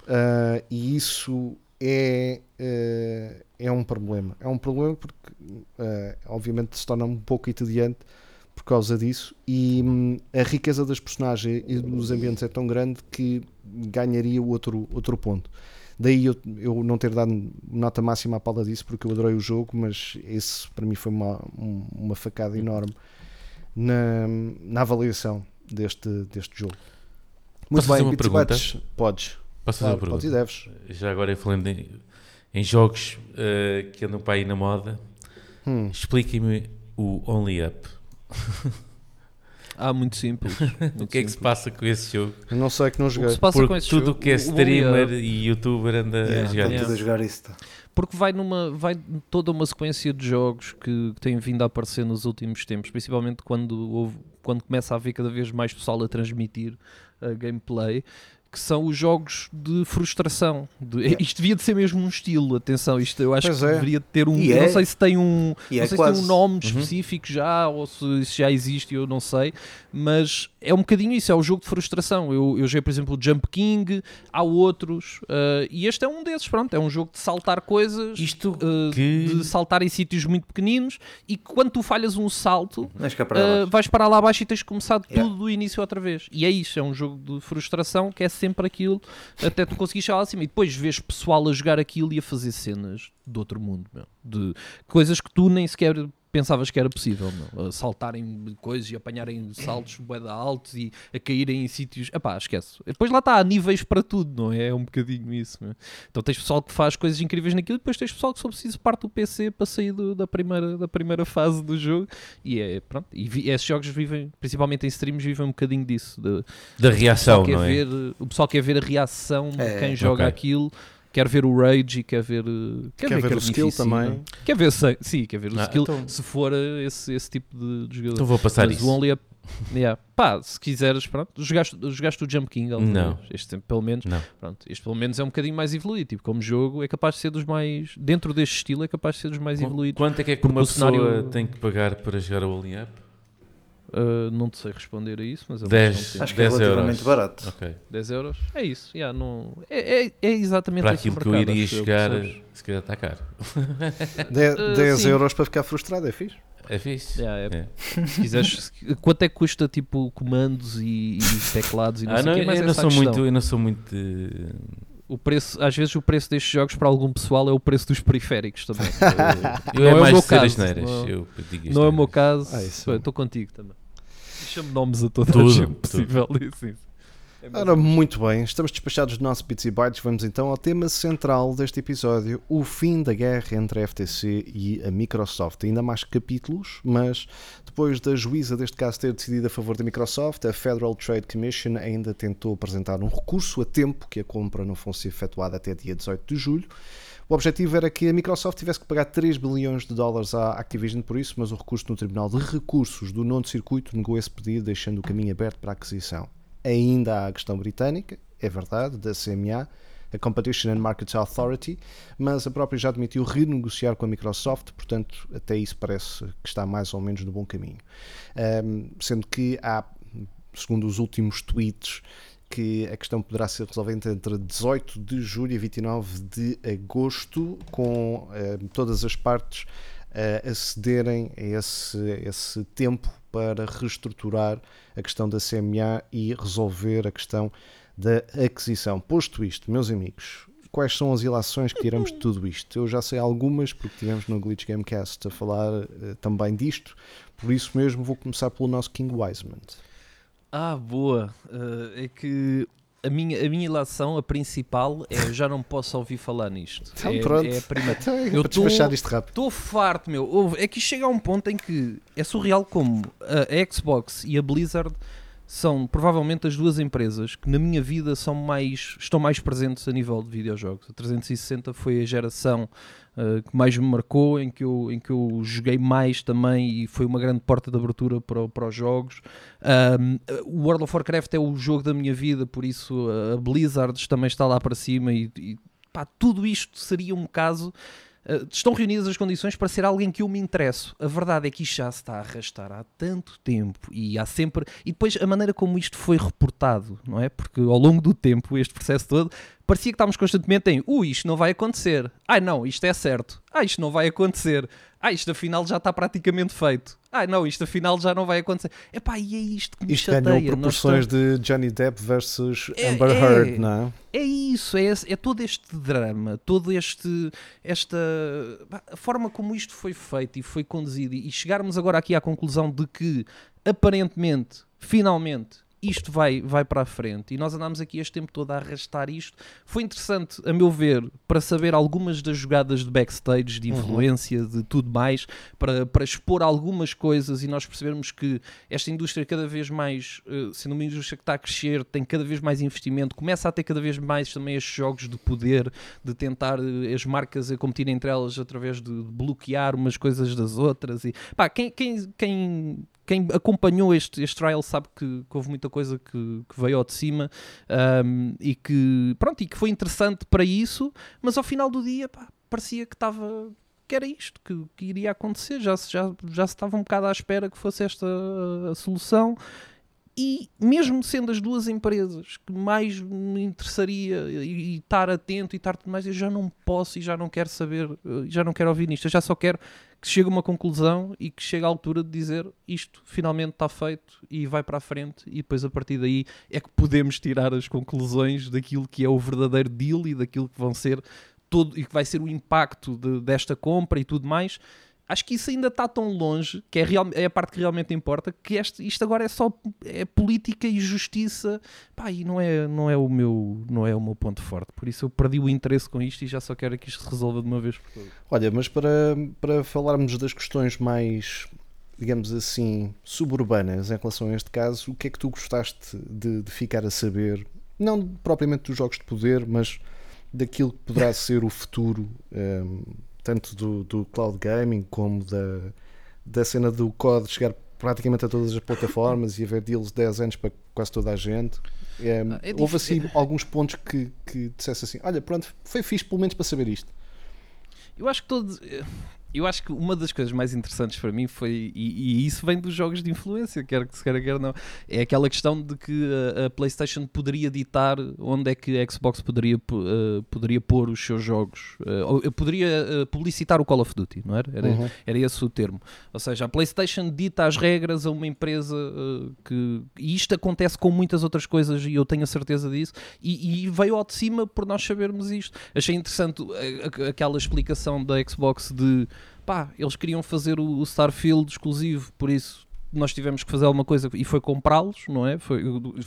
Uh, e isso é, uh, é um problema. É um problema porque, uh, obviamente, se torna um pouco entediante por causa disso. E hum, a riqueza das personagens e dos ambientes é tão grande que ganharia outro, outro ponto. Daí eu, eu não ter dado nota máxima à pala disso, porque eu adorei o jogo, mas esse para mim foi uma, um- uma facada enorme na, na avaliação deste, deste jogo. Muito Posso fazer bem, uma Bits e pergunta? Podes. Posso fazer Claro, uma podes e pergunta? deves. Já agora falando em, em jogos eh, que andam para aí na moda, Hum. expliquem-me o Only Up. Ah, muito simples. O que é que se passa com esse jogo? Eu não sei que não O que joguei. se passa com Porque esse tudo jogo, o que é o- o streamer e youtuber anda a Yeah, jogar Estão isso. tudo a jogar isso. tá. Porque vai numa vai toda uma sequência de jogos que, que têm vindo a aparecer nos últimos tempos, principalmente quando houve, quando começa a haver cada vez mais pessoal a transmitir a gameplay, que são os jogos de frustração. De- Isto devia de ser mesmo um estilo, atenção, isto eu acho Pois que é. deveria de ter um. E Não é. sei se tem um. E não é sei se tem um nome Uhum. específico já, ou se, se já existe, eu não sei, mas é um bocadinho isso, é o jogo de frustração. Eu, eu joguei, por exemplo, o Jump King, há outros, ah, e este é um desses, pronto, é um jogo de saltar coisas, Isto ah, que- de saltar em sítios muito pequeninos, e quando tu falhas um salto, para ah, baixo. vais parar lá abaixo e tens de começar Yeah. tudo do início outra vez. E é isso, é um jogo de frustração que é sempre aquilo, até tu conseguires chegar lá acima. E depois vês pessoal a jogar aquilo e a fazer cenas de outro mundo, meu. de coisas que tu nem sequer pensavas que era possível, meu. Saltarem coisas e apanharem saltos de altos e a caírem em sítios. Epá, esquece. Depois lá está, há níveis para tudo, não é? É um bocadinho isso, meu. Então tens pessoal que faz coisas incríveis naquilo e depois tens pessoal que só precisa parte do PC para sair do- da, primeira, da primeira fase do jogo e é pronto. E vi- esses jogos vivem, principalmente em streams, vivem um bocadinho disso. De, da reação, não é? ver, o pessoal quer ver a reação de É, quem joga ok. aquilo, quer ver o rage e quer ver. eh, Quer, Quer ver o skill também. Quer ver, sim, quer ver o Ah, skill então- se for eh, esse, esse tipo de, de jogador. Então vou passar Mas isso. o Only Up. Yeah. Pá, se quiseres, pronto. Jogaste, jogaste o Jump King Não. vez? Este pelo menos. Não. Pronto, este pelo menos é um bocadinho mais evoluído. Tipo, como jogo, é capaz de ser dos mais. Dentro deste estilo, é capaz de ser dos mais evoluídos. Quanto é que é que uma o cenário- pessoa tem que pagar para jogar o Only Up? Uh, não te sei responder a isso, mas é uma 10. questão de tempo. Acho que é 10 relativamente euros. barato. Ok. 10 euros? É isso. yeah, não... é, é, é exatamente Para o aquilo que eu iria acho eu, se calhar está caro. De- Uh, 10 sim. euros para ficar frustrado, é fixe. É fixe. Yeah, é. É. Se quiseres, se- quanto é que custa tipo comandos e, e teclados e não Ah, sei não, o quê, mas eu, não sou a questão. muito, eu não sou muito. O preço, às vezes o preço destes jogos para algum pessoal é o preço dos periféricos também. Eu Não é é o mais meu dizer caso, as neiras. não- eu digo não é o meu caso, Ah, isso. estou contigo também. Chamo nomes a toda Tudo, a gente possível. Isso. É Ora, muito bem, estamos despachados do nosso Bits e Bytes. Vamos então ao tema central deste episódio: o fim da guerra entre a FTC e a Microsoft. Ainda mais capítulos, mas depois da juíza deste caso ter decidido a favor da Microsoft, a Federal Trade Commission ainda tentou apresentar um recurso a tempo que a compra não fosse efetuada até dia 18 de julho. O objetivo era que a Microsoft tivesse que pagar 3 bilhões de dólares à Activision por isso, mas o recurso no Tribunal de Recursos do Nono Circuito negou esse pedido, deixando o caminho aberto para a aquisição. Ainda há a questão britânica, é verdade, da CMA, a Competition and Markets Authority, mas a própria já admitiu renegociar com a Microsoft, portanto, até isso parece que está mais ou menos no bom caminho. Ahm, sendo que há, segundo os últimos tweets, que a questão poderá ser resolvida entre 18 de julho e 29 de agosto, com eh, todas as partes eh, acederem a esse, esse tempo para reestruturar a questão da CMA e resolver a questão da aquisição. Posto isto, meus amigos, quais são as ilações que tiramos de tudo isto? Eu já sei algumas, porque tivemos no Glitch Gamecast a falar eh, também disto, por isso mesmo vou começar pelo nosso King Wiseman. Ah, boa. Uh, é que a minha, a minha ilação, a principal, é eu já não posso ouvir falar nisto. Então, é, pronto. é a primeira. Então, é Eu despachar isto rápido. Estou farto, meu. É que chega a um ponto em que é surreal como a Xbox e a Blizzard são provavelmente as duas empresas que na minha vida são mais, estão mais presentes a nível de videojogos. A 360 foi a geração uh, que mais me marcou, em que, eu, em que eu joguei mais também e foi uma grande porta de abertura para, para os jogos. Um, o World of Warcraft é o jogo da minha vida, por isso a Blizzard também está lá para cima e, e pá, tudo isto seria um caso Uh, estão reunidas as condições para ser alguém que eu me interesso. A verdade é que isto já se está a arrastar há tanto tempo e há sempre. E depois a maneira como isto foi reportado, não é? Porque ao longo do tempo, este processo todo, parecia que estávamos constantemente em ui, isto não vai acontecer. Ai não, isto é certo. Ah, isto não vai acontecer. Ah, isto afinal já está praticamente feito. Ah, não, isto afinal já não vai acontecer. Epá, e é isto que me Isto chateia. ganhou Nós proporções estamos- de Johnny Depp versus É- Amber é. Heard, não é? É isso, é, é todo este drama, todo este esta a forma como isto foi feito e foi conduzido e chegarmos agora aqui à conclusão de que aparentemente, finalmente isto vai, vai para a frente e nós andámos aqui este tempo todo a arrastar isto. Foi interessante, a meu ver, para saber algumas das jogadas de backstage, de influência, de tudo mais, para, para expor algumas coisas e nós percebermos que esta indústria cada vez mais, eh, sendo uma indústria que está a crescer, tem cada vez mais investimento, começa a ter cada vez mais também estes jogos de poder, de tentar eh, as marcas a competirem entre elas através de bloquear umas coisas das outras. E, pá, quem, quem, quem, quem acompanhou este, este trial sabe que, que houve muita coisa que, que veio ao de cima um, e que pronto e que foi interessante para isso, mas ao final do dia pá, parecia que estava que era isto que, que iria acontecer, já, se- já, já se estava um bocado à espera que fosse esta a, solução. E mesmo sendo as duas empresas que mais me interessaria e, e estar atento e estar tudo mais, eu já não posso e já não quero saber, eh, já não quero ouvir nisto. Eu já só quero que chegue a uma conclusão e que chegue à altura de dizer isto finalmente está feito e vai para a frente e depois a partir daí é que podemos tirar as conclusões daquilo que é o verdadeiro deal e daquilo que vão ser todo e que vai ser o impacto de- desta compra e tudo mais. Acho que isso ainda está tão longe, que é, real, é a parte que realmente importa, que este, isto agora é só é política e justiça, pá, e não é, não, é o meu, não é o meu ponto forte. Por isso eu perdi o interesse com isto e já só quero que isto se resolva de uma vez por todas. Olha, mas para, para falarmos das questões mais, digamos assim, suburbanas em relação a este caso, o que é que tu gostaste de, de ficar a saber? Não propriamente dos jogos de poder, mas daquilo que poderá ser o futuro, ehm, tanto do, do cloud gaming como da, da cena do COD chegar praticamente a todas as plataformas e haver deals de 10 anos para quase toda a gente. Ehm, Ah, é houve assim alguns pontos que, que dissesse assim: olha, pronto, foi fixe pelo menos para saber isto. Eu acho que todos. Eu acho que uma das coisas mais interessantes para mim foi, e, e isso vem dos jogos de influência, quer que se queira, quer não, é aquela questão de que a, a PlayStation poderia ditar onde é que a Xbox poderia, po- eh, poderia pôr os seus jogos. Eh, ou eu poderia eh, publicitar o Call of Duty, não era? Era, Uhum. era esse o termo. Ou seja, a PlayStation dita as regras a uma empresa eh, que. E isto acontece com muitas outras coisas e eu tenho a certeza disso. E, e veio ao de cima por nós sabermos isto. Achei interessante eh, aquela explicação da Xbox de pá, eles queriam fazer o, o Starfield exclusivo, por isso nós tivemos que fazer alguma coisa e foi comprá-los, não é? Foi,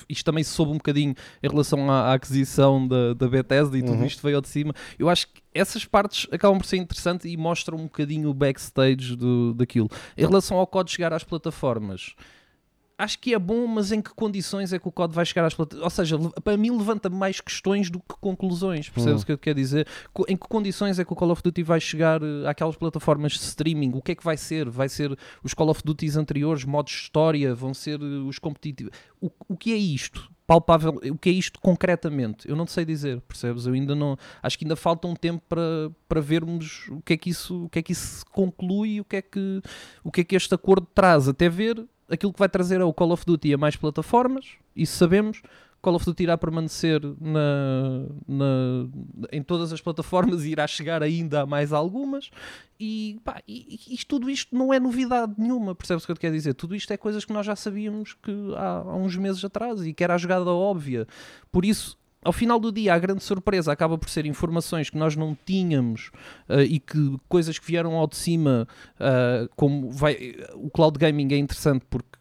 isto também se soube um bocadinho em relação à, à aquisição da, da Bethesda e tudo Uhum. isto veio de cima. Eu acho que essas partes acabam por ser interessantes e mostram um bocadinho o backstage do, daquilo. Em relação ao código chegar às plataformas, acho que é bom, mas em que condições é que o código vai chegar às plataformas? Ou seja, para mim levanta mais questões do que conclusões, percebes Hum. o que eu quero dizer? Em que condições é que o Call of Duty vai chegar eh, àquelas plataformas de streaming? O que é que vai ser? Vai ser os Call of Duties anteriores, modos de história? Vão ser eh, os competitivos? O, o que é isto? Palpável, o que é isto concretamente? Eu não sei dizer, percebes? Eu ainda não. Acho que ainda falta um tempo para, para vermos o que é que isso, o que é que isso conclui o que é que, o que é que este acordo traz. Até ver aquilo que vai trazer é o Call of Duty a mais plataformas, isso sabemos. Call of Duty irá permanecer na, na- em todas as plataformas e irá chegar ainda a mais algumas. E, pá, e, e tudo isto não é novidade nenhuma, percebes o que eu te quero dizer? Tudo isto é coisas que nós já sabíamos que há, há uns meses atrás e que era a jogada óbvia. Por isso, ao final do dia, a grande surpresa acaba por ser informações que nós não tínhamos eh, e que coisas que vieram ao de cima, eh, como vai, o cloud gaming é interessante porque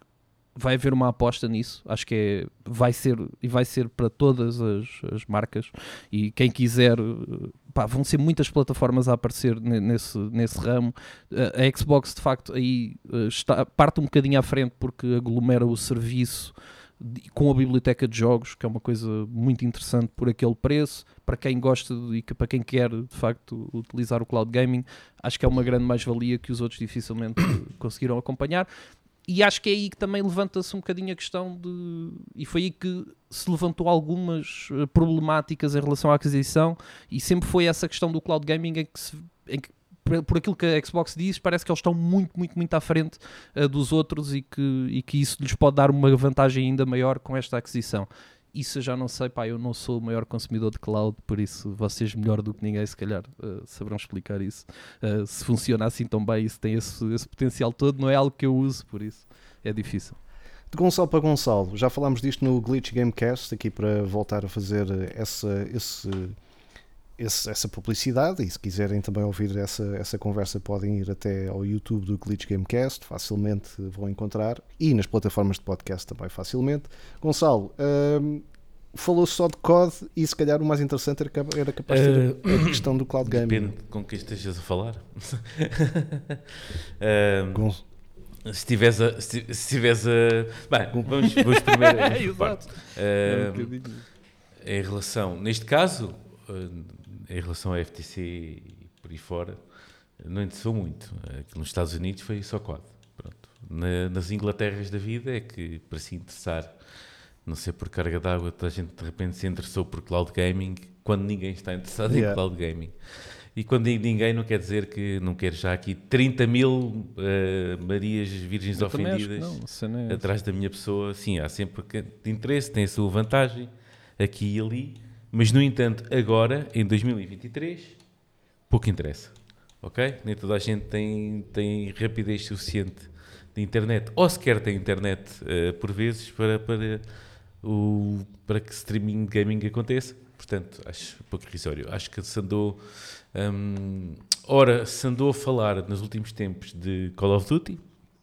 vai haver uma aposta nisso. Acho que é, vai ser e vai ser para todas as, as marcas e quem quiser, eh, pá, vão ser muitas plataformas a aparecer ne- nesse, nesse ramo. A Xbox, de facto, aí está, parte um bocadinho à frente porque aglomera o serviço com a biblioteca de jogos, que é uma coisa muito interessante por aquele preço. Para quem gosta e que, para quem quer de facto utilizar o cloud gaming, acho que é uma grande mais-valia que os outros dificilmente conseguiram acompanhar. E acho que é aí que também levanta-se um bocadinho a questão de. E foi aí que se levantou algumas eh, problemáticas em relação à aquisição, e sempre foi essa questão do cloud gaming em que, se- em que por, aquilo que a Xbox diz, parece que eles estão muito, muito, muito à frente uh, dos outros e que, e que isso lhes pode dar uma vantagem ainda maior com esta aquisição. Isso eu já não sei, pá, eu não sou o maior consumidor de cloud, por isso vocês melhor do que ninguém, se calhar, uh, saberão explicar isso. Uh, se funciona assim tão bem e se tem esse, esse potencial todo, não é algo que eu uso, por isso é difícil. De Gonçalo para Gonçalo, já falámos disto no Glitch Gamecast, aqui para voltar a fazer essa, esse, esse, essa publicidade. E se quiserem também ouvir essa, essa conversa, podem ir até ao YouTube do Glitch Gamecast, facilmente vão encontrar, e nas plataformas de podcast também facilmente. Gonçalo, hum, falou só de COD e se calhar o mais interessante era, era capaz de ser a questão do cloud gaming. Depende com quem estejas a falar. Ahm, Gon- se estiveres a. Se estiveres a. Bem, vamos, vamos primeiro. Exato. parte. Ahm, em relação, neste caso, eh, em relação à FTC e por aí fora, não interessou muito. Aqui nos Estados Unidos foi só quad. Pronto. Na- nas Inglaterras da vida é que, para se interessar, não sei por carga d'água, toda a gente de repente se interessou por cloud gaming, quando ninguém está interessado Yeah. em cloud gaming. E quando digo ninguém, não quer dizer que não quero já aqui 30 mil eh, Marias Virgens Eu ofendidas não, é atrás da minha pessoa, sim, há sempre que- de interesse, tem a sua vantagem, aqui e ali, mas no entanto, agora, em 2023, pouco interessa, ok? Nem toda a gente tem, tem rapidez suficiente de internet, ou sequer tem internet eh, por vezes para, para, o, para que streaming de gaming aconteça, portanto, acho pouco irrisório. Acho que se andou, hum, ora, se andou a falar nos últimos tempos de Call of Duty,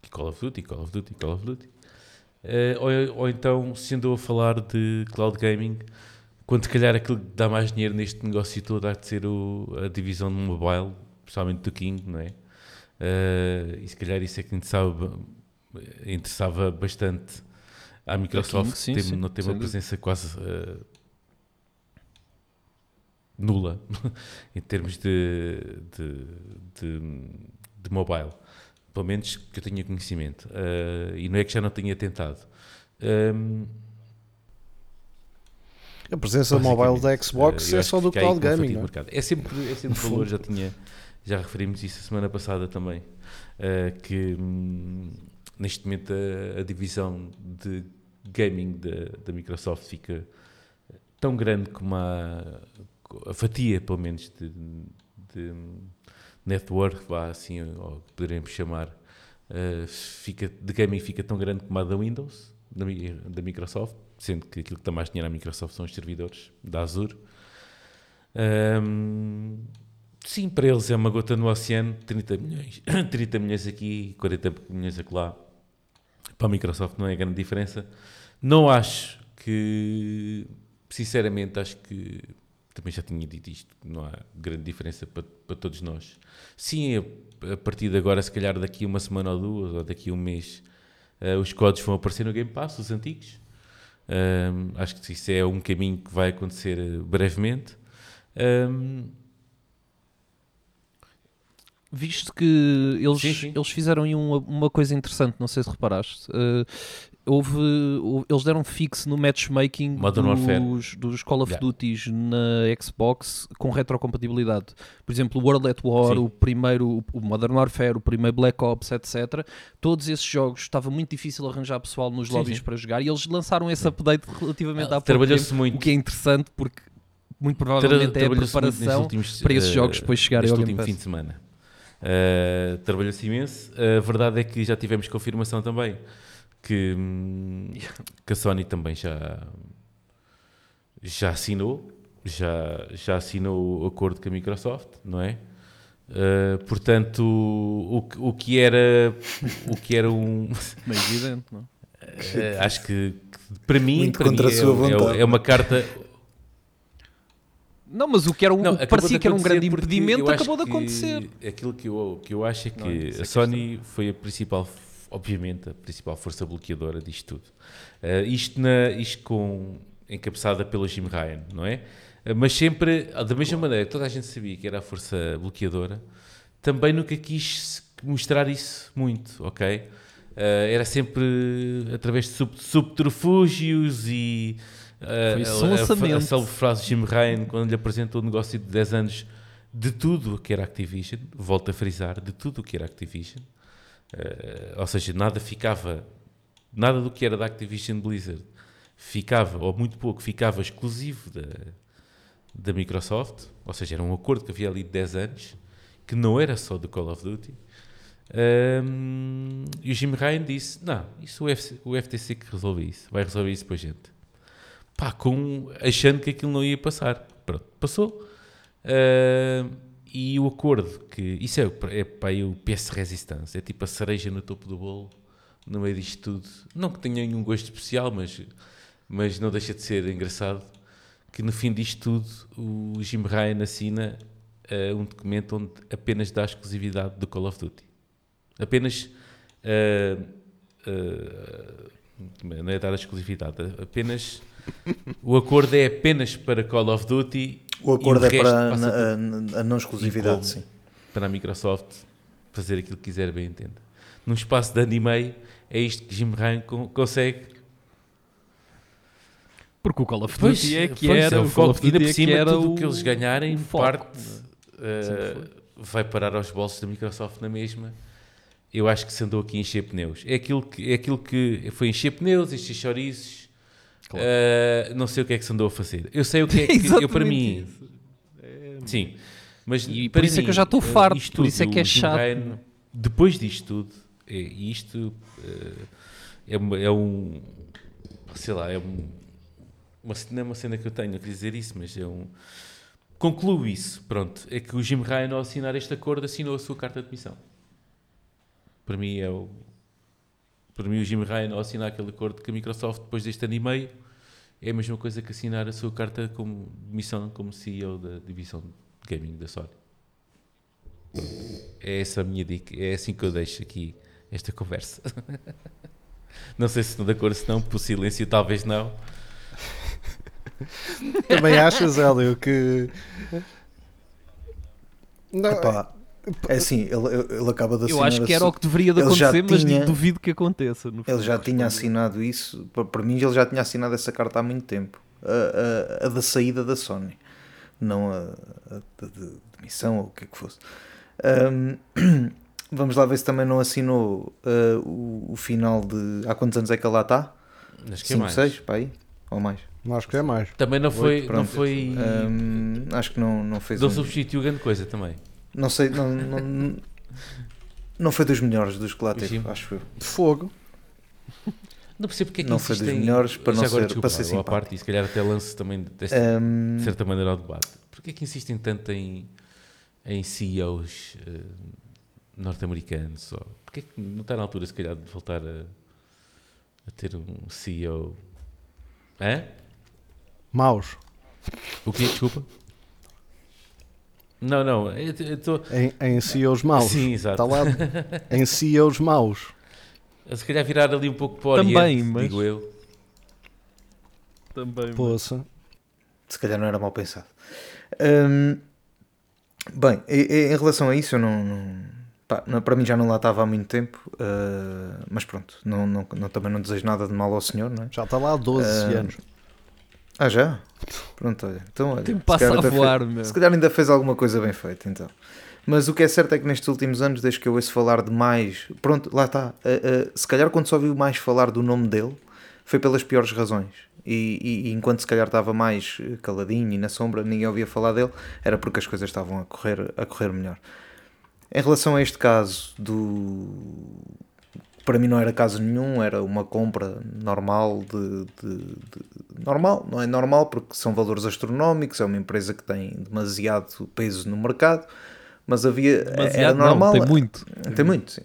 Call of Duty, Call of Duty, Call of Duty, eh, ou, ou então se andou a falar de cloud gaming, quando se calhar aquilo que dá mais dinheiro neste negócio todo há de ser o- a divisão de mobile, principalmente do King, não é? Eh, e se calhar isso é que interessava, interessava bastante à Microsoft, King, sim, tem, sim, não tem uma presença quase eh, nula em termos de, de, de, de mobile pelo menos que eu tenha conhecimento. Eh, e não é que já não tenha tentado. Ehm, A presença mobile da Xbox é acho só do cloud gaming, não é? É sempre, é sempre valor, já tinha, já referimos isso a semana passada também, eh, que hum, neste momento a, a divisão de gaming da, da Microsoft fica tão grande como a, a fatia, pelo menos, de, de network, vá assim, ou que poderemos chamar, eh, fica, de gaming fica tão grande como a da Windows, da, da Microsoft, sendo que aquilo que dá mais dinheiro à Microsoft são os servidores da Azure. Ahm, sim, para eles é uma gota no oceano, 30 milhões, 30 milhões aqui, 40 milhões acolá. Para a Microsoft não é grande diferença. Não acho que, sinceramente, acho que também já tinha dito isto, não há grande diferença para, para todos nós. Sim, a, partir de agora, se calhar daqui uma semana ou duas, ou daqui um mês, eh, os códigos vão aparecer no Game Pass, os antigos. Ahm, acho que isso é um caminho que vai acontecer eh, brevemente. Ahm, Visto que eles, Sim, sim. eles fizeram aí uma, uma coisa interessante, não sei se reparaste. eh, houve, eles deram fixe no matchmaking dos, dos Call of Yeah. Duties na Xbox com retrocompatibilidade. Por exemplo, o World at War, Sim. o primeiro, o Modern Warfare, o primeiro Black Ops, etc. Todos esses jogos estava muito difícil arranjar pessoal nos Sim, lobbies sim. para jogar e eles lançaram esse update relativamente Ah, há pouco tempo, muito. o que é interessante porque muito tra- provavelmente é a preparação últimos, para esses eh, jogos depois chegarem ao último fim de semana. Uh, Trabalhou-se imenso. A verdade é que já tivemos confirmação também que, que a Sony também já, já assinou, já, já assinou o acordo com a Microsoft, não é? Uh, portanto, o, que- o que era o que era um Meio evidente, não? eh, acho que, que para mim, Muito para contra mim a é- sua é, vontade. é uma carta Não, mas o que era um, Não, parecia que era um grande impedimento acabou de acontecer. Aquilo que eu, que eu acho é que Não é? É a Sony foi a principal, obviamente, a principal força bloqueadora disto tudo. Eh, isto, na, isto com, encabeçada pelo Jim Ryan, não é? Eh, mas sempre, da mesma maneira que toda a gente sabia que era a força bloqueadora, também nunca quis mostrar isso muito, ok? Eh, era sempre através de sub, subterfúgios e Foi a- a, a, célebre frase de Jim Ryan quando lhe apresentou o negócio de 10 anos de tudo o que era Activision, volto a frisar, de tudo o que era Activision, eh, ou seja, nada ficava, nada do que era da Activision Blizzard ficava, ou muito pouco, ficava exclusivo da, da Microsoft, ou seja, era um acordo que havia ali de 10 anos, que não era só do Call of Duty. Ahm, e o Jim Ryan disse: Não, isso o, UFC o FTC que resolve isso, vai resolver isso para a gente. Pá, com, achando que aquilo não ia passar. Pronto, passou. Ahm, e o acordo, que isso é, é pá, é o PS Resistance, é tipo a cereja no topo do bolo, no meio disto tudo. Não que tenha nenhum gosto especial, mas, mas não deixa de ser engraçado que no fim disto tudo o Jim Ryan assina eh, um documento onde apenas dá exclusividade do Call of Duty. Apenas. eh, eh, não é dar exclusividade, apenas. o acordo é apenas para Call of Duty. O acordo e é para a, a- a não exclusividade, sim. para a Microsoft fazer aquilo que quiser, bem entenda. Num espaço de ano e meio, é isto que Jim Ryan con- consegue. Porque o Call of Pois, Duty é que pois, era, é o Call of foco. Ainda Duty por que cima, era tudo o o que eles ganharem, o foco, parte, uh, vai parar aos bolsos da Microsoft na mesma. Eu acho que se andou aqui a encher pneus. É aquilo que, é aquilo que foi encher pneus, encher chouriços. Uh, não sei o que é que se andou a fazer. Eu sei o que é que eu, para mim. isso. Sim. Mas E para por isso é mim, que eu já estou uh, farto, isto por isso é que é chato, Ryan, depois disto tudo, é, isto uh, é, é um. Sei lá, é um. Uma, não é uma cena que eu tenho a dizer isso, mas é um. Concluo isso, pronto. É que o Jim Ryan, ao assinar este acordo, assinou a sua carta de missão. Para mim é o. Para mim, o Jim Ryan, ao assinar aquele acordo com a Microsoft depois deste ano e meio, é a mesma coisa que assinar a sua carta como de missão como CEO da divisão de gaming da Sony. É essa a minha dica, é assim que eu deixo aqui esta conversa. não sei se estão de acordo, se não, por silêncio, talvez não. Também achas, Hélio, que. Não, Epá, é assim, ele, ele acaba de Eu assinar acho que era o que deveria de acontecer, mas tinha- duvido que aconteça. no Ele já tinha assinado isso, para, para mim ele já tinha assinado essa carta há muito tempo. A, a- a da saída da Sony, não a, a de, de- de missão ou o que é que fosse. Ahm, vamos lá ver se também não assinou ah, o, o final de. Há quantos anos é que ele lá está? Acho que é 5, mais. 6, para aí? Ou mais? acho que é mais. Também não foi. Oito, não foi. Ahm, acho que não, não fez. não um- substituiu grande coisa também. Não sei, não, não, não foi dos melhores dos que lá teve, acho eu. De fogo. Não percebo porque é que Não foi dos insistem- melhores para Já não agora, ser- desculpa, para ser simpático. parte, e se calhar até lance também desta, Ahm, de certa maneira ao debate. Porquê é que insistem tanto em, em CEOs eh, norte-americanos? Ou, porquê é que não está na altura, se calhar, de voltar a, a ter um CEO? Hã? Maus. O quê? Desculpa? Não, não. Eu, eu tô, Em, em CEOs maus. Sim, exato. Está lá. em CEOs maus. se calhar virar ali um pouco para o Também, Oriente, mas- digo eu. Também, mas- Poça. se calhar não era mal pensado. Hum, bem, em relação a isso, eu não, não- para mim já não lá estava há muito tempo, uh, mas pronto, não, não- não- também não desejo nada de mal ao senhor, não é? Já está lá há 12 Ah, anos. Ah, já? Pronto, olha. Então, olha O tempo se passa calhar a voar, fez- meu. Se calhar ainda fez alguma coisa bem feita, então. Mas o que é certo é que nestes últimos anos, desde que eu ouço falar de mais. Pronto, lá está. Uh, uh, se calhar quando só ouviu mais falar do nome dele, foi pelas piores razões. E, e- e enquanto se calhar estava mais eh, caladinho e na sombra, ninguém ouvia falar dele, era porque as coisas estavam a correr, a correr melhor. Em relação a este caso do. Para mim não era caso nenhum, era uma compra normal de, de- de- normal, não é normal porque são valores astronómicos, é uma empresa que tem demasiado peso no mercado, mas havia era Demasiado não, normal, tem muito. tem muito, sim.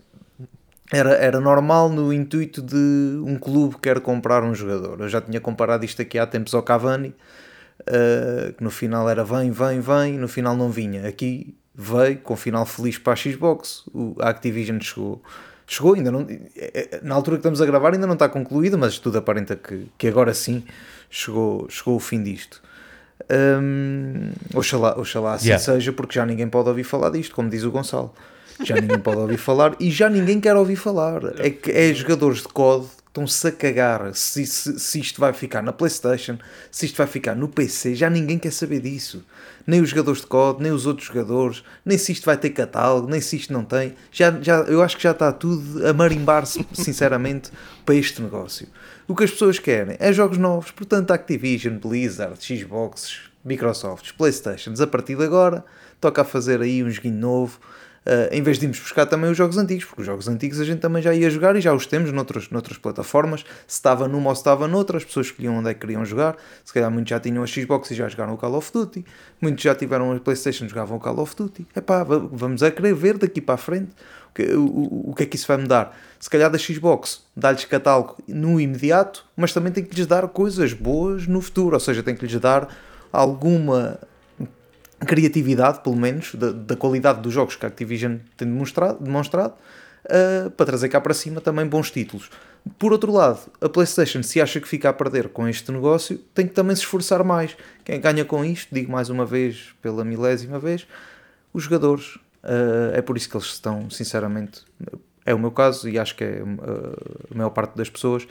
Era, era normal no intuito de um clube quer comprar um jogador. Eu já tinha comparado isto aqui há tempos ao Cavani, uh, que no final era vem, vem, vem, no final não vinha. Aqui veio com final feliz para a Xbox. O, a Activision chegou. Chegou, ainda não, é- é- na altura que estamos a gravar ainda não está concluído, mas tudo aparenta que, que agora sim chegou, chegou o fim disto. Hum, oxalá, oxalá assim Yeah. seja, porque já ninguém pode ouvir falar disto, como diz o Gonçalo. Já ninguém pode ouvir falar e já ninguém quer ouvir falar. É que é jogadores de COD Estão-se a cagar se, se, se isto vai ficar na Playstation, se isto vai ficar no PC, já ninguém quer saber disso. Nem os jogadores de COD, nem os outros jogadores, nem se isto vai ter catálogo, nem se isto não tem. Já, já, eu acho que já está tudo a marimbar-se, sinceramente, para este negócio. O que as pessoas querem é jogos novos, portanto, Activision, Blizzard, Xbox, Microsoft, Playstations, a partir de agora, toca a fazer aí um joguinho novo. Uh, em vez de irmos buscar também os jogos antigos, porque os jogos antigos a gente também já ia jogar e já os temos noutras, noutras plataformas. Se estava numa ou se estava noutra, as pessoas escolhiam onde é que queriam jogar. Se calhar muitos já tinham a Xbox e já jogaram o Call of Duty, muitos já tiveram a PlayStation e jogavam o Call of Duty. Epá, vamos a querer ver daqui para a frente o que, o, o, o que é que isso vai mudar. Se calhar da Xbox dá-lhes catálogo no imediato, mas também tem que lhes dar coisas boas no futuro, ou seja, tem que lhes dar alguma criatividade, pelo menos, da, da, qualidade dos jogos que a Activision tem demonstrado, demonstrado uh, para trazer cá para cima também bons títulos. Por outro lado, a PlayStation, se acha que fica a perder com este negócio, tem que também se esforçar mais. Quem ganha com isto, digo mais uma vez, pela milésima vez, os jogadores. Uh, é por isso que eles estão, sinceramente, é o meu caso e acho que é uh, a maior parte das pessoas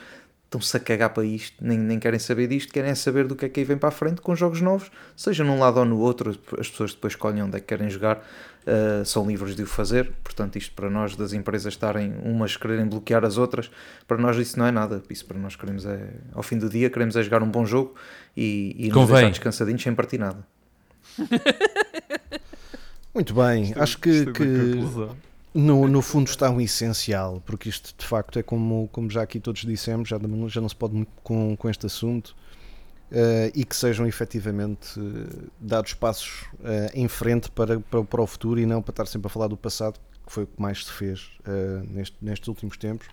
estão-se a cagar para isto, nem, nem querem saber disto, querem saber do que é que aí vem para a frente com jogos novos, seja num lado ou no outro, as pessoas depois escolhem onde é que querem jogar, uh, são livres de o fazer, portanto isto para nós das empresas estarem umas quererem bloquear as outras, para nós isso não é nada, isso para nós queremos é, ao fim do dia, queremos é jogar um bom jogo e, e nos deixar descansadinhos sem partir nada. Muito bem, acho que, que no, no fundo está um essencial, porque isto de facto é como, como já aqui todos dissemos, já, já não se pode muito com, com este assunto, uh, e que sejam efetivamente uh, dados passos uh, em frente para, para, para, o futuro e não para estar sempre a falar do passado, que foi o que mais se fez neste, nestes últimos tempos.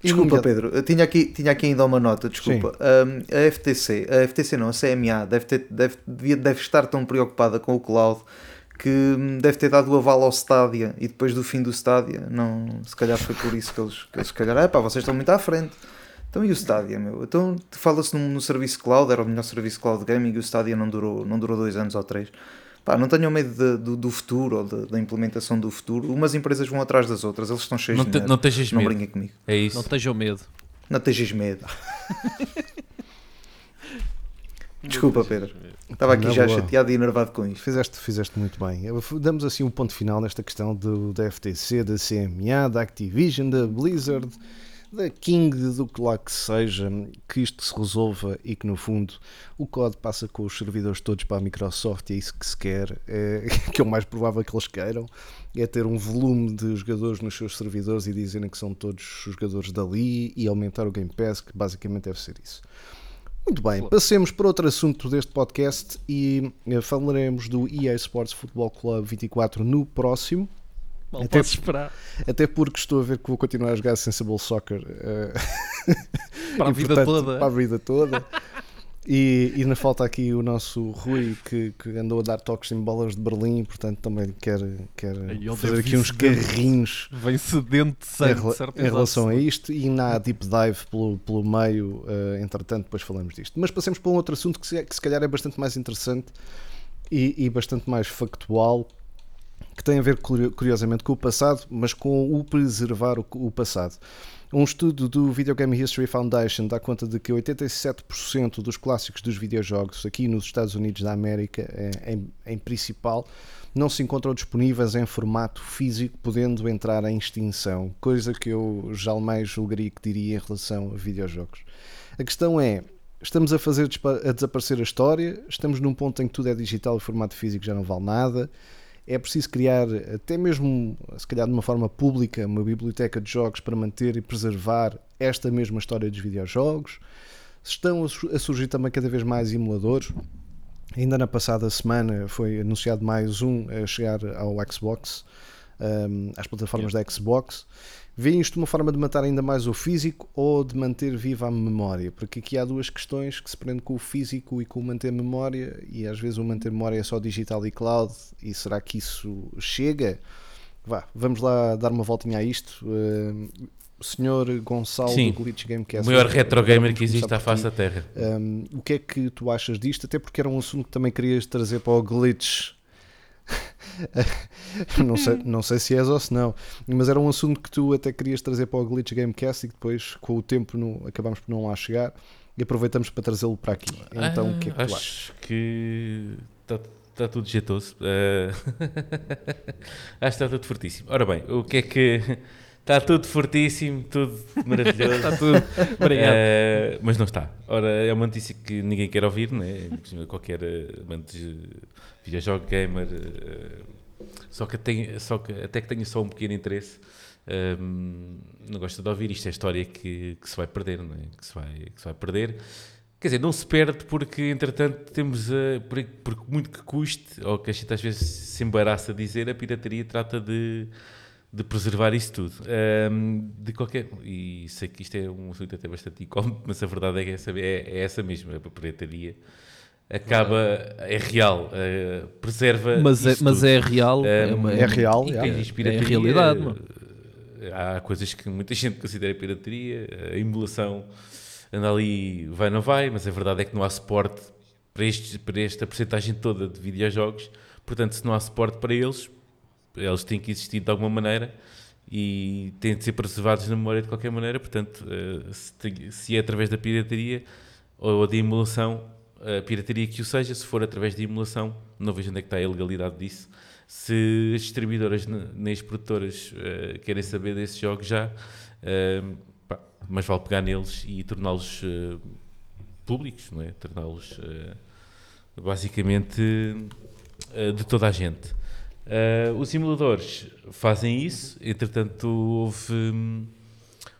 Desculpa, Pedro, eu tinha aqui, tinha aqui ainda uma nota, desculpa. Um, a FTC, a FTC não, a CMA deve, ter, deve, deve estar tão preocupada com o cloud que deve ter dado o aval ao Stadia e depois do fim do Stadia, não, se calhar foi por isso que eles, que eles se calhar, é pá, vocês estão muito à frente. Então e o Stadia, meu? Então fala-se no, no, serviço cloud, era o melhor serviço cloud gaming e o Stadia não durou, não durou dois anos ou três. Pá, não tenham medo de, do, do, futuro ou de, da implementação do futuro. Umas empresas vão atrás das outras, eles estão cheios não de te, medo. Não tejas não medo. brinquem comigo. É isso. Não tenham medo. Não tejas medo. Desculpa, Pedro. Estava aqui Na já boa. chateado e enervado com isto. Fizeste, fizeste muito bem. Damos assim um ponto final nesta questão do, da FTC, da CMA, da Activision, da Blizzard, da King, do que lá que seja, que isto se resolva e que no fundo o código passa com os servidores todos para a Microsoft e é isso que se quer, é, que é o mais provável que eles queiram, é ter um volume de jogadores nos seus servidores e dizerem que são todos jogadores dali e aumentar o Game Pass, que basicamente deve ser isso. Muito bem, passemos para outro assunto deste podcast e eh, falaremos do EA Sports Football Club 24 no próximo. Mal Até- posso esperar. Até porque estou a ver que vou continuar a jogar Sensible Soccer eh, Para a e, vida portanto, toda. Para a vida toda. E, e ainda falta aqui o nosso Rui que, que andou a dar toques em bolas de Berlim, portanto também quer, quer fazer deve aqui uns carrinhos Vem sedento de em, sangue, certeza em relação a isto e ainda há deep dive pelo, pelo meio, eh, entretanto depois falamos disto. Mas passemos para um outro assunto que se, que se calhar é bastante mais interessante e, e bastante mais factual, que tem a ver curio- curiosamente com o passado, mas com o preservar o, o passado. Um estudo do Video Game History Foundation dá conta de que 87% dos clássicos dos videojogos aqui nos Estados Unidos da América, eh, em, em principal, não se encontram disponíveis em formato físico, podendo entrar em extinção, coisa que eu jamais julgaria que diria em relação a videojogos. A questão é, estamos a fazer a desaparecer a história, estamos num ponto em que tudo é digital e formato físico já não vale nada, é preciso criar, até mesmo, se calhar de uma forma pública, uma biblioteca de jogos para manter e preservar esta mesma história dos videojogos. Estão a su- a surgir também cada vez mais emuladores. Ainda na passada semana foi anunciado mais um a chegar ao Xbox, às plataformas da Xbox. Vêem isto uma forma de matar ainda mais o físico ou de manter viva a memória? Porque aqui há duas questões que se prendem com o físico e com o manter memória, e às vezes o manter memória é só digital e cloud, e será que isso chega? Vá, vamos lá dar uma voltinha a isto. O senhor Gonçalo Sim. do Glitch O Gamecast. maior retro gamer que existe à face da Terra. Um, o que é que tu achas disto? Até porque era um assunto que também querias trazer para o Glitch não, sei, não sei se és ou se não, mas era um assunto que tu até querias trazer para o Glitch Gamecast e que depois, com o tempo, não, acabámos por não lá chegar e aproveitamos para trazê-lo para aqui. Então, o que é que tu achas? acho que está tá tudo jeitoso. Eh, acho que está tudo fortíssimo. Ora bem, o que é que. Está tudo fortíssimo, tudo maravilhoso. Está tudo. Obrigado. Eh, mas não está. Ora, é uma notícia que ninguém quer ouvir, né? qualquer eh, amante de videojogo, gamer, eh, só, que tem, só que até que tenha só um pequeno interesse, ehm, não gosta de ouvir. Isto é história que, que se vai perder, não é? que, se vai, que se vai perder. Quer dizer, não se perde porque, entretanto, temos, a, muito que custe, ou que a gente às vezes se embaraça a dizer, a pirataria trata de, de preservar isso tudo. Ahm, de qualquer, e sei que isto é um assunto até bastante incómodo, mas a verdade é, que essa, é, é essa mesmo, a pirataria acaba, é real, eh, preserva Mas, é, mas tudo. é real. Um, uma- é real, E É a pirataria, realidade, mano. eh, Há coisas que muita gente considera pirataria, a emulação anda ali, vai não vai, mas a verdade é que não há suporte para, estes, para esta porcentagem toda de videojogos, portanto, se não há suporte para eles, eles têm que existir de alguma maneira e têm de ser preservados na memória de qualquer maneira, portanto, eh, se, é através da pirataria ou de emulação, a pirataria que o seja, se for através de emulação, não vejo onde é que está a ilegalidade disso. Se as distribuidoras ne- nem as produtoras eh, querem saber desses jogos já, eh, pá, mas vale pegar neles e torná-los públicos, não é? Torná-los basicamente de toda a gente. Eh, os simuladores fazem isso, entretanto houve, hum,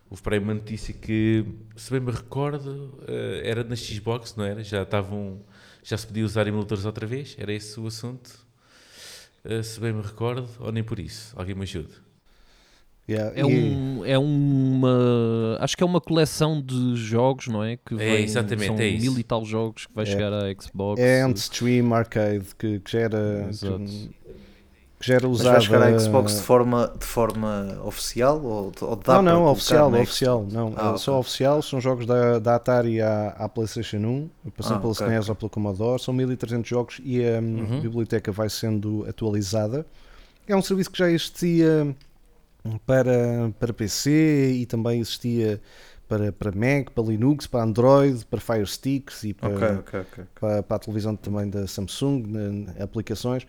houve para aí uma notícia que, se bem me recordo, eh, era na Xbox, não era? Já estavam, já se podia usar emuladores outra vez? Era esse o assunto? Eh, se bem me recordo, ou nem por isso? Alguém me ajude? Yeah, É, e- um, é uma. Acho que é uma coleção de jogos, não é? Que É, vem, exatamente, são é isso. mil e tal jogos que vai É. chegar à Xbox. É Stream Arcade que, que já era, Exato. que, que já era Mas usada. vai chegar à Xbox de forma, de forma oficial? Ou, ou dá não, não, oficial, na oficial. Não, Ah, é só ok. oficial. São jogos da, da Atari à, à PlayStation 1, passando Ah, pela ok, SNES ou pelo Commodore. São 1300 jogos e a hum, Uhum. biblioteca vai sendo atualizada. É um serviço que já existia para, para PC e também existia para, para Mac, para Linux, para Android, para Fire Sticks e para, Ok, ok, ok. para, para a televisão também da Samsung, aplicações,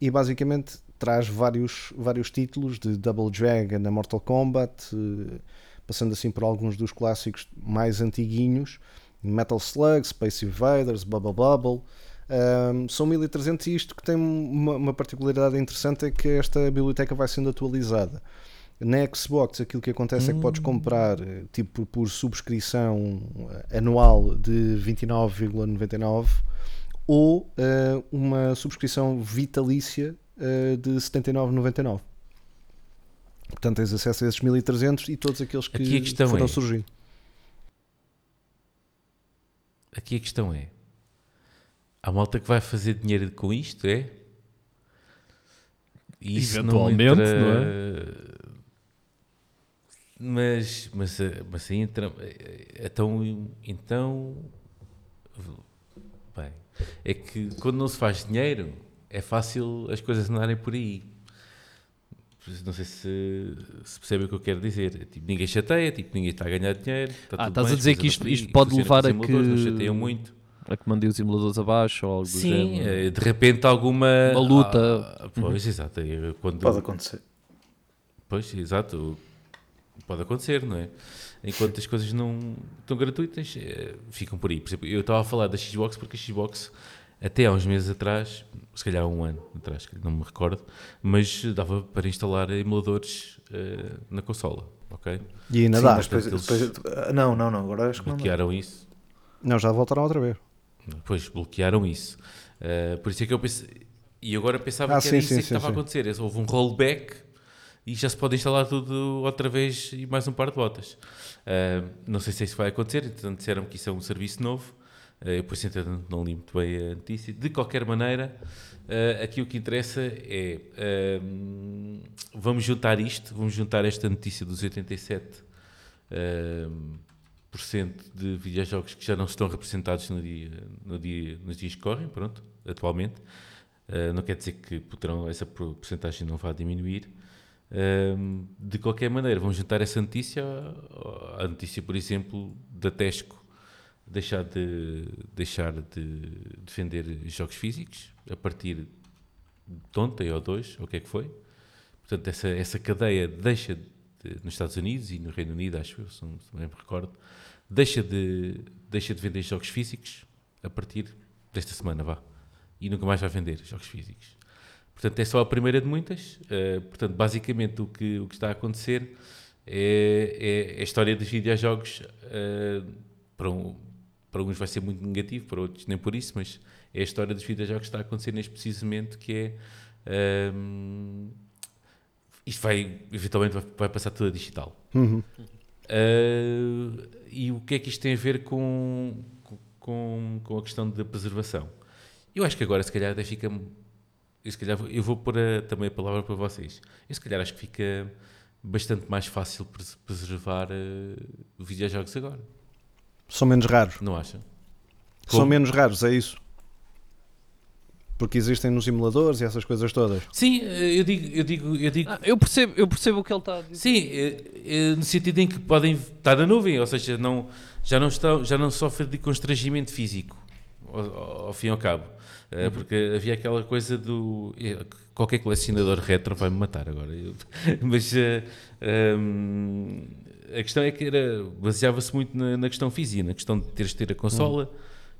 e basicamente traz vários, vários títulos de Double Dragon a Mortal Kombat, eh, passando assim por alguns dos clássicos mais antiguinhos, Metal Slug, Space Invaders, Bubble Bubble. Ahm, são 1300 e isto que tem uma, uma particularidade interessante é que esta biblioteca vai sendo atualizada. Na Xbox aquilo que acontece é que podes comprar eh, tipo por subscrição eh, anual de 29,99 ou eh, uma subscrição vitalícia eh, de 79,99. Portanto, tens acesso a esses 1300 e todos aqueles que a foram é- surgindo. Aqui a questão é: há malta que vai fazer dinheiro com isto, é? Isso Eventualmente, não, entra... não é? Mas, mas, eh, mas aí entra. eh, Então, então. Bem, é que quando não se faz dinheiro, é fácil as coisas andarem por aí. Não sei se, se percebem o que eu quero dizer. Tipo, ninguém chateia, tipo, ninguém está a ganhar dinheiro. Está Ah, tudo estás a bem, dizer que isto- isto pode levar a que- Não chateiam muito. A que mandei os emuladores abaixo ou algo Sim, género. eh, de repente alguma. Uma luta. Ah, pois, exato. eh, Quando, Pode acontecer. Pois, exato. Pode acontecer, não é? Enquanto as coisas não estão gratuitas, ficam por aí. Por exemplo, eu estava a falar da Xbox porque a Xbox, até há uns meses atrás, se calhar há um ano atrás, que não me recordo, mas dava para instalar emuladores eh, na consola, ok? E ainda Sim, dá. mas depois, depois- ah, não, não, não. Agora acho que não. Bloquearam isso. Não, já voltaram outra vez. Pois, bloquearam isso. Uh, por isso é que eu pensei. E agora pensava Ah, que era sim, isso sim, que sim, estava a acontecer. Houve um rollback e já se pode instalar tudo outra vez e mais um par de botas. Uh, não sei se isso vai acontecer, entretanto disseram que isso é um serviço novo. Uh, eu, isso, entretanto, não li muito bem a notícia. De qualquer maneira, uh, aqui o que interessa é. um, vamos juntar isto, vamos juntar esta notícia dos 87 um, por cento de videojogos que já não estão representados no dia, no dia, nos dias que correm, pronto, atualmente, Uh, não quer dizer que poderão, essa porcentagem não vá diminuir. Um, de qualquer maneira, vamos juntar essa notícia à notícia, por exemplo, da Tesco deixar de, deixar de, de vender jogos físicos a partir de ontem ou dois, ou o que é que foi. Portanto, essa, essa cadeia deixa de, nos Estados Unidos e no Reino Unido, acho eu, se não me recordo, deixa de, deixa de vender jogos físicos a partir desta semana, vá. E nunca mais vai vender jogos físicos. Portanto, é só a primeira de muitas. Uh, portanto, basicamente o que, o que está a acontecer é, é a história dos videojogos. Uh, para, um, para uns vai ser muito negativo, para outros nem por isso, mas é a história dos videojogos que está a acontecer neste preciso momento, que é... Um, isto vai, eventualmente, vai, vai passar tudo a digital. Uhum. Uh, e o que é que isto tem a ver com, com, com a questão da preservação? Eu acho que agora, se calhar, até fica eu, se calhar, eu vou pôr a, também a palavra para vocês. Eu, se calhar, acho que fica bastante mais fácil pres- preservar uh, videojogos agora. São menos raros. Não acham? São Como? menos raros, é isso. Porque existem nos simuladores e essas coisas todas. Sim, eu digo, eu digo, eu digo Ah, eu, percebo, eu percebo o que ele está a dizer. Sim, eh, eh, no sentido em que podem estar na nuvem, ou seja, não, já, não estão, já não sofrem de constrangimento físico, ao, ao fim e ao cabo. Eh, Porque havia aquela coisa do. Qualquer colecionador retro vai-me matar agora. Eu- mas eh, hum, a questão é que era baseava-se muito na, na questão física, na questão de teres de ter a consola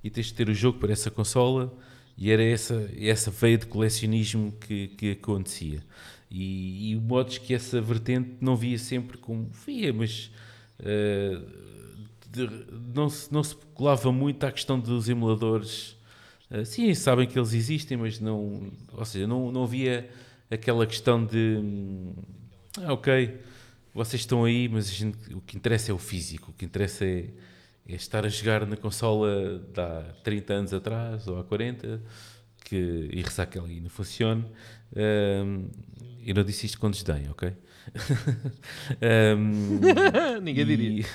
e teres de ter o jogo para essa consola, e era essa, essa veia de colecionismo que, que acontecia. E, e modos que essa vertente não via sempre como via, mas eh, de- não, se, não se colava muito à questão dos emuladores. Eh, sim, sabem que eles existem, mas não, ou seja, não, não havia aquela questão de hum, ah, ok, vocês estão aí, mas gente- o que interessa é o físico, o que interessa é, é estar a jogar na consola de há 30 anos atrás ou há 40 que, e rezar que ela ainda funcione. Hum, eu não disse isto com desdém, ok? Hum, Ninguém diria. e-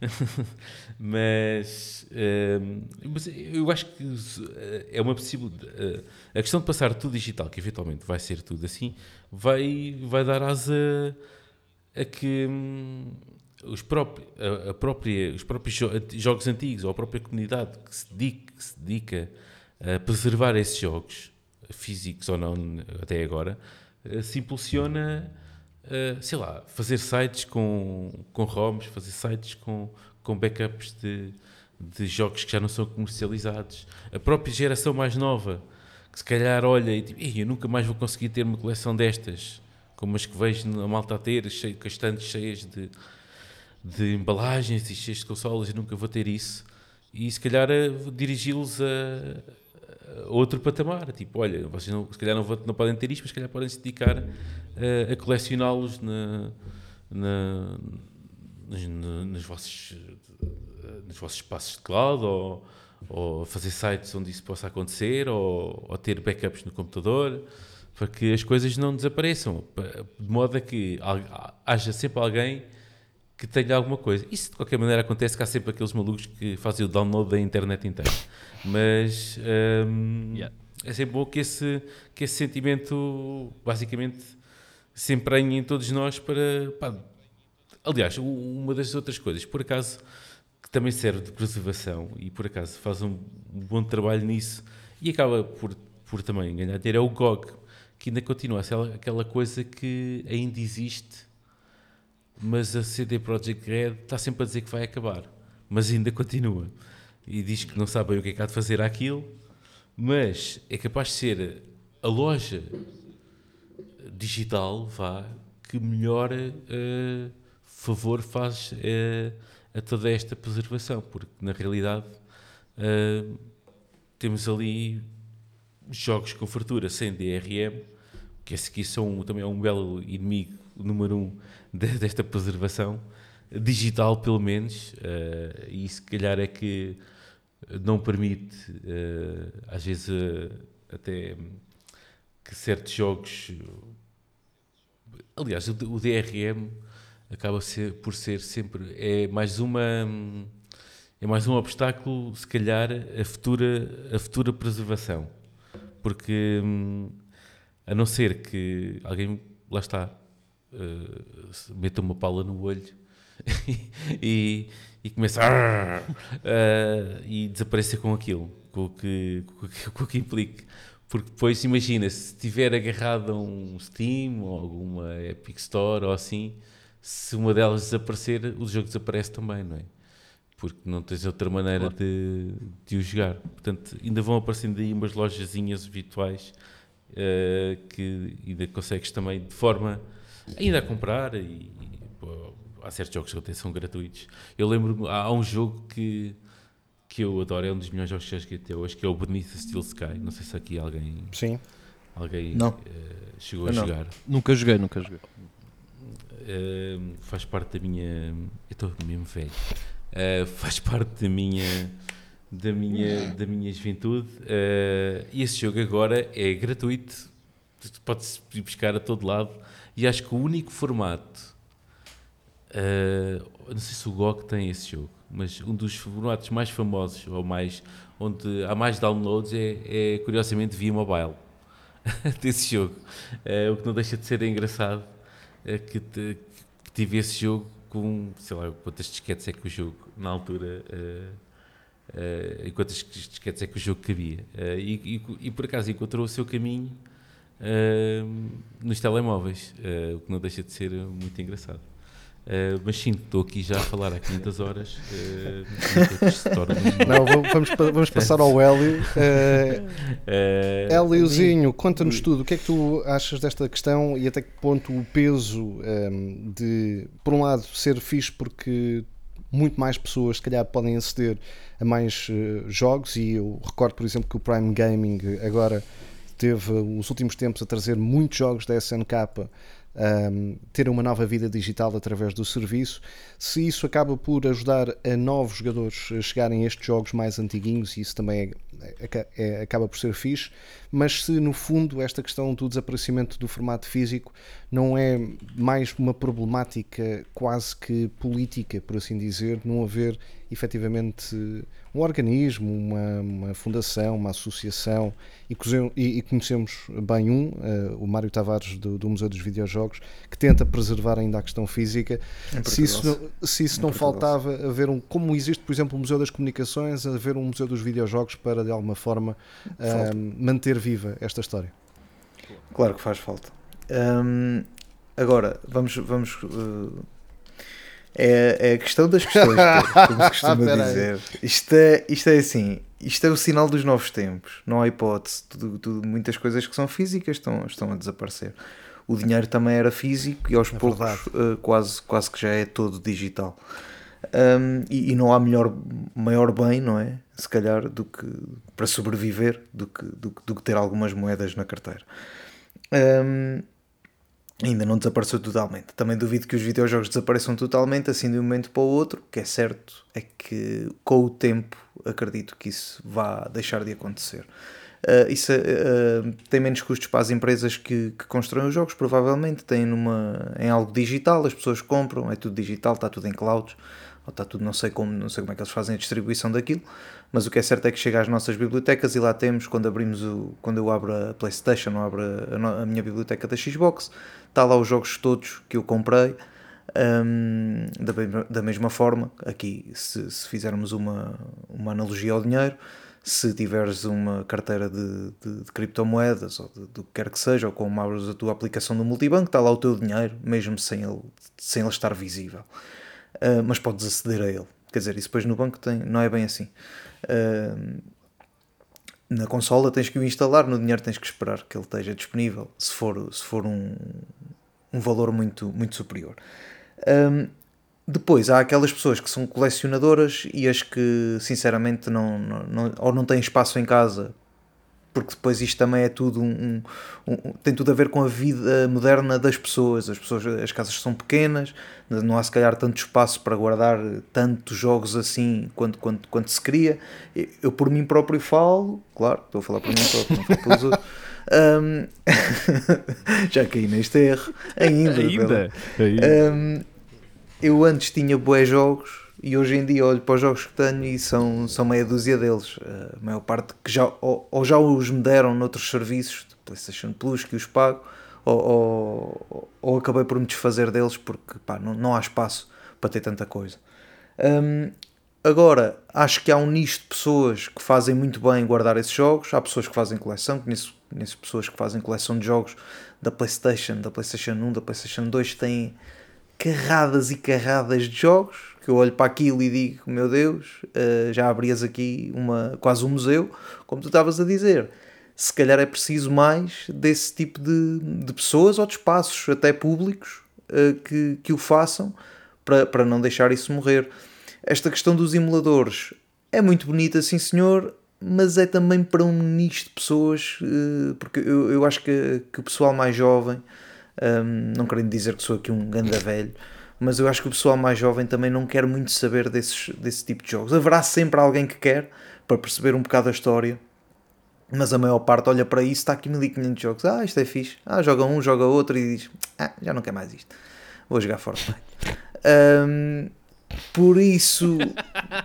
mas, hum, mas eu acho que eh, é uma possibilidade. a questão de passar tudo digital, que eventualmente vai ser tudo assim, vai, vai dar asa a que hum, os, próprios, a, a própria, os próprios jo- jogos antigos ou a própria comunidade que se dedica, que se dedica a preservar esses jogos, físicos ou não, até agora, eh, se impulsiona, sei lá, fazer sites com, com ROMs, fazer sites com, com backups de, de jogos que já não são comercializados. A própria geração mais nova, que se calhar olha e tipo, "Ih, eu nunca mais vou conseguir ter uma coleção destas, como as que vejo a malta a ter, cheio, estantes cheias de, de embalagens e cheias de consolas, eu nunca vou ter isso. E se calhar eh, dirigi-los a, a outro patamar. Tipo, olha, vocês não, se calhar não, vão- não podem ter isto, mas se calhar podem se dedicar eh, a colecioná-los na, na, nos, na- nos, vossos, nos vossos espaços de cloud ou, ou fazer sites onde isso possa acontecer ou, ou ter backups no computador para que as coisas não desapareçam, pa- de modo a que haja sempre alguém que tenha alguma coisa. Isso de qualquer maneira acontece que há sempre aqueles malucos que fazem o download da internet inteira. Mas hum, Yeah. é sempre bom que esse, que esse sentimento basicamente se emprenhe em todos nós para. pá, aliás, uma das outras coisas, por acaso, que também serve de preservação e por acaso faz um bom trabalho nisso e acaba por, por também ganhar dinheiro, é o GOG, que ainda continua. Aquela coisa que ainda existe mas a CD Projekt Red está sempre a dizer que vai acabar, mas ainda continua. E diz que não sabe bem o que é que há de fazer aquilo, mas é capaz de ser a loja digital vá que melhor eh, favor faz eh, a toda esta preservação, porque na realidade eh, temos ali jogos com fartura sem DRM, que esse aqui são também é um belo inimigo número um de- desta preservação digital pelo menos eh, e se calhar é que não permite eh, às vezes eh, até que certos jogos aliás o, o DRM acaba ser, por ser sempre é mais uma é mais um obstáculo se calhar a futura a futura preservação porque hum, a não ser que alguém, lá está, uh, meta uma pala no olho e, e comece a uh, e desapareça com aquilo, com o que, com o que, com o que implique. Porque depois, imagina, se estiver agarrado a um Steam ou alguma Epic Store ou assim, se uma delas desaparecer, o jogo desaparece também, não é? Porque não tens outra maneira de, de o jogar. Portanto, ainda vão aparecendo aí umas lojazinhas virtuais uh, que ainda consegues também de forma ainda a comprar e, pô, há certos jogos que até são gratuitos. Eu lembro há, há um jogo que que eu adoro, é um dos melhores jogos que já joguei até hoje, que é o Beneath the Steel Sky. Não sei se aqui alguém, Sim. alguém Não. eh, chegou Eu a não. jogar. Nunca joguei, nunca joguei. Eh, faz parte da minha. Eu estou mesmo velho. Eh, faz parte da minha. Da minha, da minha juventude Eh, e esse jogo agora é gratuito, pode-se buscar a todo lado. E acho que o único formato, eh, não sei se o GOG tem esse jogo, mas um dos formatos mais famosos, ou mais, onde há mais downloads, é, é curiosamente via mobile desse jogo. Eh, o que não deixa de ser engraçado é que, te- que tive esse jogo com, sei lá, quantas disquetes é que o jogo, na altura, eh, e quantas disquetes é que o jogo cabia. Eh, e, e- e por acaso encontrou o seu caminho eh, nos telemóveis, o que não deixa de ser muito engraçado. Eh, mas sim, estou aqui já a falar há 500 horas. um- Não, vamos, vamos pa- vamos passar ao Hélio. Eh, Héliozinho, conta-nos tudo. O que é que tu achas desta questão e até que ponto o peso ehm, de, por um lado, ser fixe porque muito mais pessoas, se calhar, podem aceder a mais eh, jogos e eu recordo, por exemplo, que o Prime Gaming agora teve os últimos tempos a trazer muitos jogos da SNK um, ter uma nova vida digital através do serviço. Se isso acaba por ajudar a novos jogadores a chegarem a estes jogos mais antiguinhos, isso também é- é- é- acaba por ser fixe. Mas se no fundo esta questão do desaparecimento do formato físico não é mais uma problemática quase que política, por assim dizer, não haver efetivamente um organismo, uma, uma fundação, uma associação e, e- e conhecemos bem um, eh, o Mário Tavares do, do Museu dos Videojogos, que tenta preservar ainda a questão física. Se isso não, se isso não faltava haver um, como existe, por exemplo, o Museu das Comunicações, haver um Museu dos Videojogos para de alguma forma eh, manter viva esta história. Claro que faz falta. Hum, agora, vamos. vamos uh, é, é a questão das questões, como se costuma dizer. Isto é, isto é assim: isto é o sinal dos novos tempos. Não há hipótese. Tudo, tudo- muitas coisas que são físicas estão, estão a desaparecer. O dinheiro também era físico e aos É poucos uh, quase, quase que já é todo digital. Um, e, e não há melhor, maior bem, não é? Se calhar, do que para sobreviver, do que, do, do que ter algumas moedas na carteira. Um, ainda não desapareceu totalmente. Também duvido que os videojogos desapareçam totalmente assim de um momento para o outro. O que é certo é que com o tempo acredito que isso vá deixar de acontecer. Uh, isso uh, tem menos custos para as empresas que, que constroem os jogos, provavelmente têm numa, em algo digital, as pessoas compram, é tudo digital, está tudo em clouds, ou está tudo, não sei como, não sei como é que eles fazem a distribuição daquilo, mas o que é certo é que chega às nossas bibliotecas e lá temos, quando abrimos o, quando eu abro a Playstation ou abro a, a minha biblioteca da Xbox, está lá os jogos todos que eu comprei, hum, da, mesma- da mesma forma, aqui se, se fizermos uma, uma analogia ao dinheiro, se tiveres uma carteira de, de- de criptomoedas ou do que quer que seja, ou como abres a tua aplicação do multibanco, está lá o teu dinheiro, mesmo sem ele, sem ele estar visível. Uh, mas podes aceder a ele. Quer dizer, isso depois no banco tem, não é bem assim. Uh, na consola tens que o instalar, no dinheiro tens que esperar que ele esteja disponível, se for, se for um, um valor muito, muito superior. Um, depois há aquelas pessoas que são colecionadoras e as que sinceramente não, não, não- ou não têm espaço em casa porque depois isto também é tudo um, um- um- tem tudo a ver com a vida moderna das pessoas. As pessoas, as casas são pequenas, não há se calhar tanto espaço para guardar tantos jogos assim quanto, quanto, quanto se queria. Eu por mim próprio falo, claro, estou a falar por mim próprio, não falo pelos outros. Hum, já caí neste erro ainda. Ainda? Hum, eu antes tinha bué jogos E hoje em dia olho para os jogos que tenho e são, são meia dúzia deles. A maior parte que já, ou, ou já os me deram noutros serviços, de PlayStation Plus, que os pago, ou, ou, ou acabei por me desfazer deles porque pá, não, não há espaço para ter tanta coisa. Hum, agora, acho que há um nicho de pessoas que fazem muito bem guardar esses jogos. Há pessoas que fazem coleção, conheço, conheço pessoas que fazem coleção de jogos da PlayStation, da PlayStation 1, da PlayStation 2, que têm carradas e carradas de jogos. Que eu olho para aquilo e digo: Meu Deus, uh, já abrias aqui uma, quase um museu, como tu estavas a dizer. Se calhar é preciso mais desse tipo de, de pessoas ou de espaços, até públicos, uh, que, que o façam para, para não deixar isso morrer. Esta questão dos emuladores é muito bonita, sim senhor, mas é também para um nicho de pessoas, uh, porque eu, eu acho que, que o pessoal mais jovem, um, não querendo dizer que sou aqui um ganda velho, mas eu acho que o pessoal mais jovem também não quer muito saber desses, desse tipo de jogos. Haverá sempre alguém que quer, para perceber um bocado a história, mas a maior parte olha para isso, está aqui 1500 jogos, ah, isto é fixe, ah, joga um, joga outro e diz, ah, já não quer mais isto, vou jogar Fortnite. Um, por isso,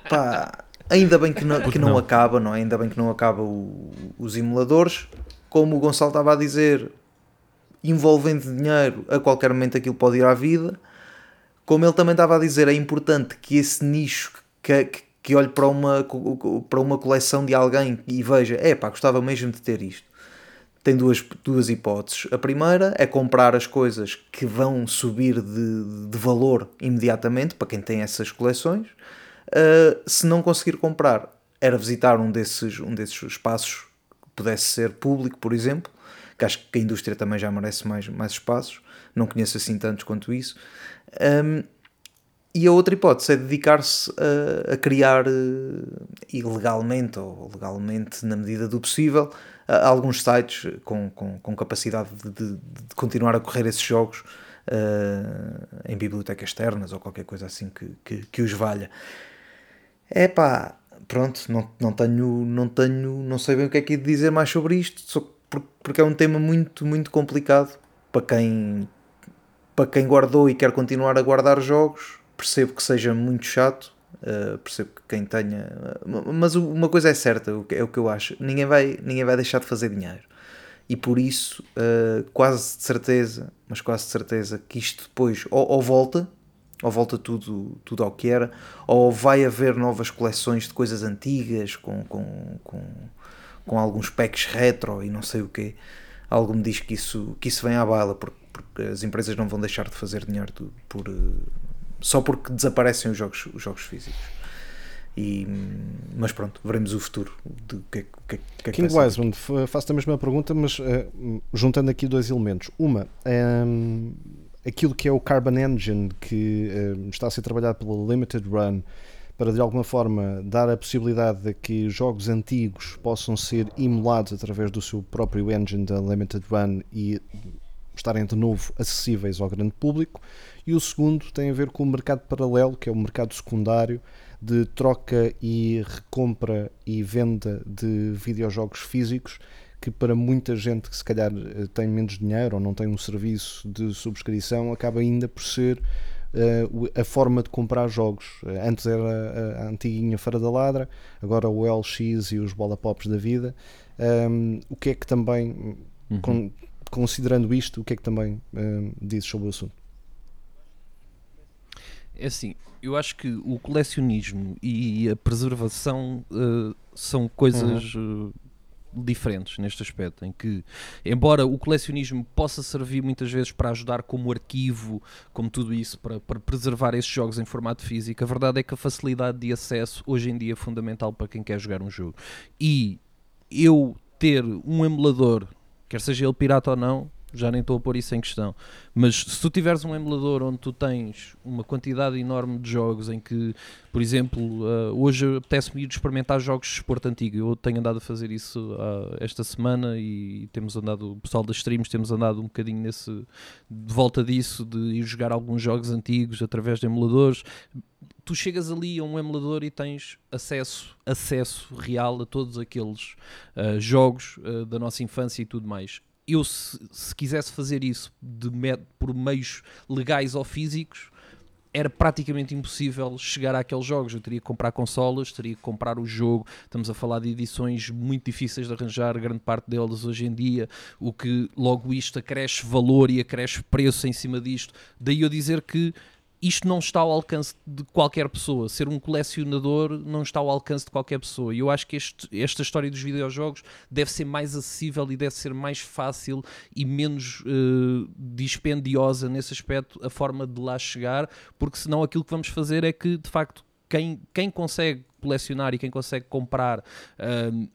pá, ainda bem que não, que não, acaba, não é? Ainda bem que não acaba o, os emuladores. Como o Gonçalo estava a dizer, envolvendo dinheiro, a qualquer momento aquilo pode ir à vida. Como ele também estava a dizer, é importante que esse nicho que, que, que olhe para uma, para uma coleção de alguém e veja, é pá, gostava mesmo de ter isto tem duas, duas hipóteses. A primeira é comprar as coisas que vão subir de, de valor imediatamente para quem tem essas coleções. Uh, se não conseguir comprar, era visitar um desses, um desses espaços que pudesse ser público, por exemplo, que acho que a indústria também já merece mais, mais espaços. Não conheço assim tantos quanto isso. Um, e a outra hipótese é dedicar-se a, a, criar uh, ilegalmente ou legalmente, na medida do possível, alguns sites com, com, com capacidade de, de, de, continuar a correr esses jogos uh, em bibliotecas externas ou qualquer coisa assim que, que, que os valha. É pá, pronto, não, não tenho, não tenho, não sei bem o que é que de dizer mais sobre isto, porque é um tema muito, muito complicado para quem, para quem guardou e quer continuar a guardar jogos. Percebo que seja muito chato, Uh, percebo que quem tenha. Mas uma coisa é certa, é o que eu acho: ninguém vai, ninguém vai deixar de fazer dinheiro. E por isso, uh, quase de certeza, mas quase de certeza, que isto depois ou, ou, volta, ou volta tudo, tudo ao que era, ou vai haver novas coleções de coisas antigas com, com, com, com alguns packs retro e não sei o quê. Algo me diz que isso, que isso vem à bala, porque, porque as empresas não vão deixar de fazer dinheiro por, só porque desaparecem os jogos, os jogos físicos. E, mas pronto, veremos o futuro do que, que, que, King Wiseman, faço a mesma pergunta, mas uh, juntando aqui dois elementos. Uma, um, aquilo que é o Carbon Engine que uh, está a ser trabalhado pela Limited Run para de alguma forma dar a possibilidade de que jogos antigos possam ser emulados através do seu próprio engine da Limited Run e estarem de novo acessíveis ao grande público e o segundo tem a ver com o mercado paralelo, que é o mercado secundário de troca e recompra e venda de videojogos físicos, que para muita gente que se calhar eh, tem menos dinheiro ou não tem um serviço de subscrição, acaba ainda por ser uh, a forma de comprar jogos. Eh, antes era a, antiguinha Feira da Ladra, agora o LX e os Bola Pops da vida. Um, o que é que também, uhum. con considerando isto, o que é que também um, dizes sobre o assunto? É assim, eu acho que o colecionismo e a preservação uh, são coisas uhum. uh, diferentes neste aspecto, em que, embora o colecionismo possa servir muitas vezes para ajudar como arquivo, como tudo isso, para, para preservar esses jogos em formato físico, a verdade é que a facilidade de acesso hoje em dia é fundamental para quem quer jogar um jogo. E eu ter um emulador, quer seja ele pirata ou não, já nem estou a pôr isso em questão. Mas se tu tiveres um emulador onde tu tens uma quantidade enorme de jogos em que, por exemplo, uh, hoje apetece-me ir experimentar jogos de esporte antigo. Eu tenho andado a fazer isso uh, esta semana e temos andado, o pessoal das streams, temos andado um bocadinho nesse, de volta disso, de ir jogar alguns jogos antigos através de emuladores tu chegas ali a um emulador e tens acesso, acesso real a todos aqueles uh, jogos uh, da nossa infância e tudo mais eu se, se, quisesse fazer isso de, por meios legais ou físicos, era praticamente impossível chegar àqueles jogos. Eu teria que comprar consolas, teria que comprar o jogo. Estamos a falar de edições muito difíceis de arranjar, grande parte delas hoje em dia, o que logo isto acresce valor e acresce preço em cima disto. Daí eu dizer que isto não está ao alcance de qualquer pessoa. Ser um colecionador não está ao alcance de qualquer pessoa. E eu acho que este- esta história dos videojogos deve ser mais acessível e deve ser mais fácil e menos eh, dispendiosa nesse aspecto a forma de lá chegar, porque senão aquilo que vamos fazer é que, de facto, quem, quem consegue colecionar e quem consegue comprar. ahm,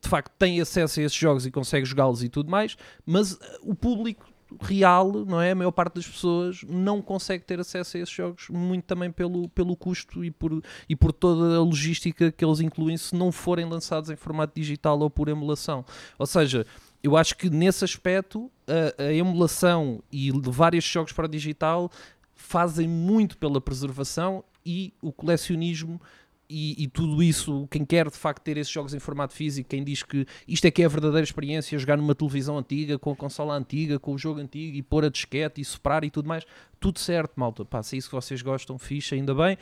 de facto, tem acesso a esses jogos e consegue jogá-los e tudo mais, mas eh, o público real, não é? A maior parte das pessoas não consegue ter acesso a esses jogos, muito também pelo, pelo custo e por, e por toda a logística que eles incluem se não forem lançados em formato digital ou por emulação. Ou seja, eu acho que nesse aspecto a, a emulação e levar estes jogos para digital fazem muito pela preservação e o colecionismo e, e tudo isso, quem quer de facto ter esses jogos em formato físico, quem diz que isto é que é a verdadeira experiência, jogar numa televisão antiga, com a consola antiga, com o jogo antigo e pôr a disquete e soprar e tudo mais, tudo certo, malta. Pá, se é isso que vocês gostam, fixe, ainda bem.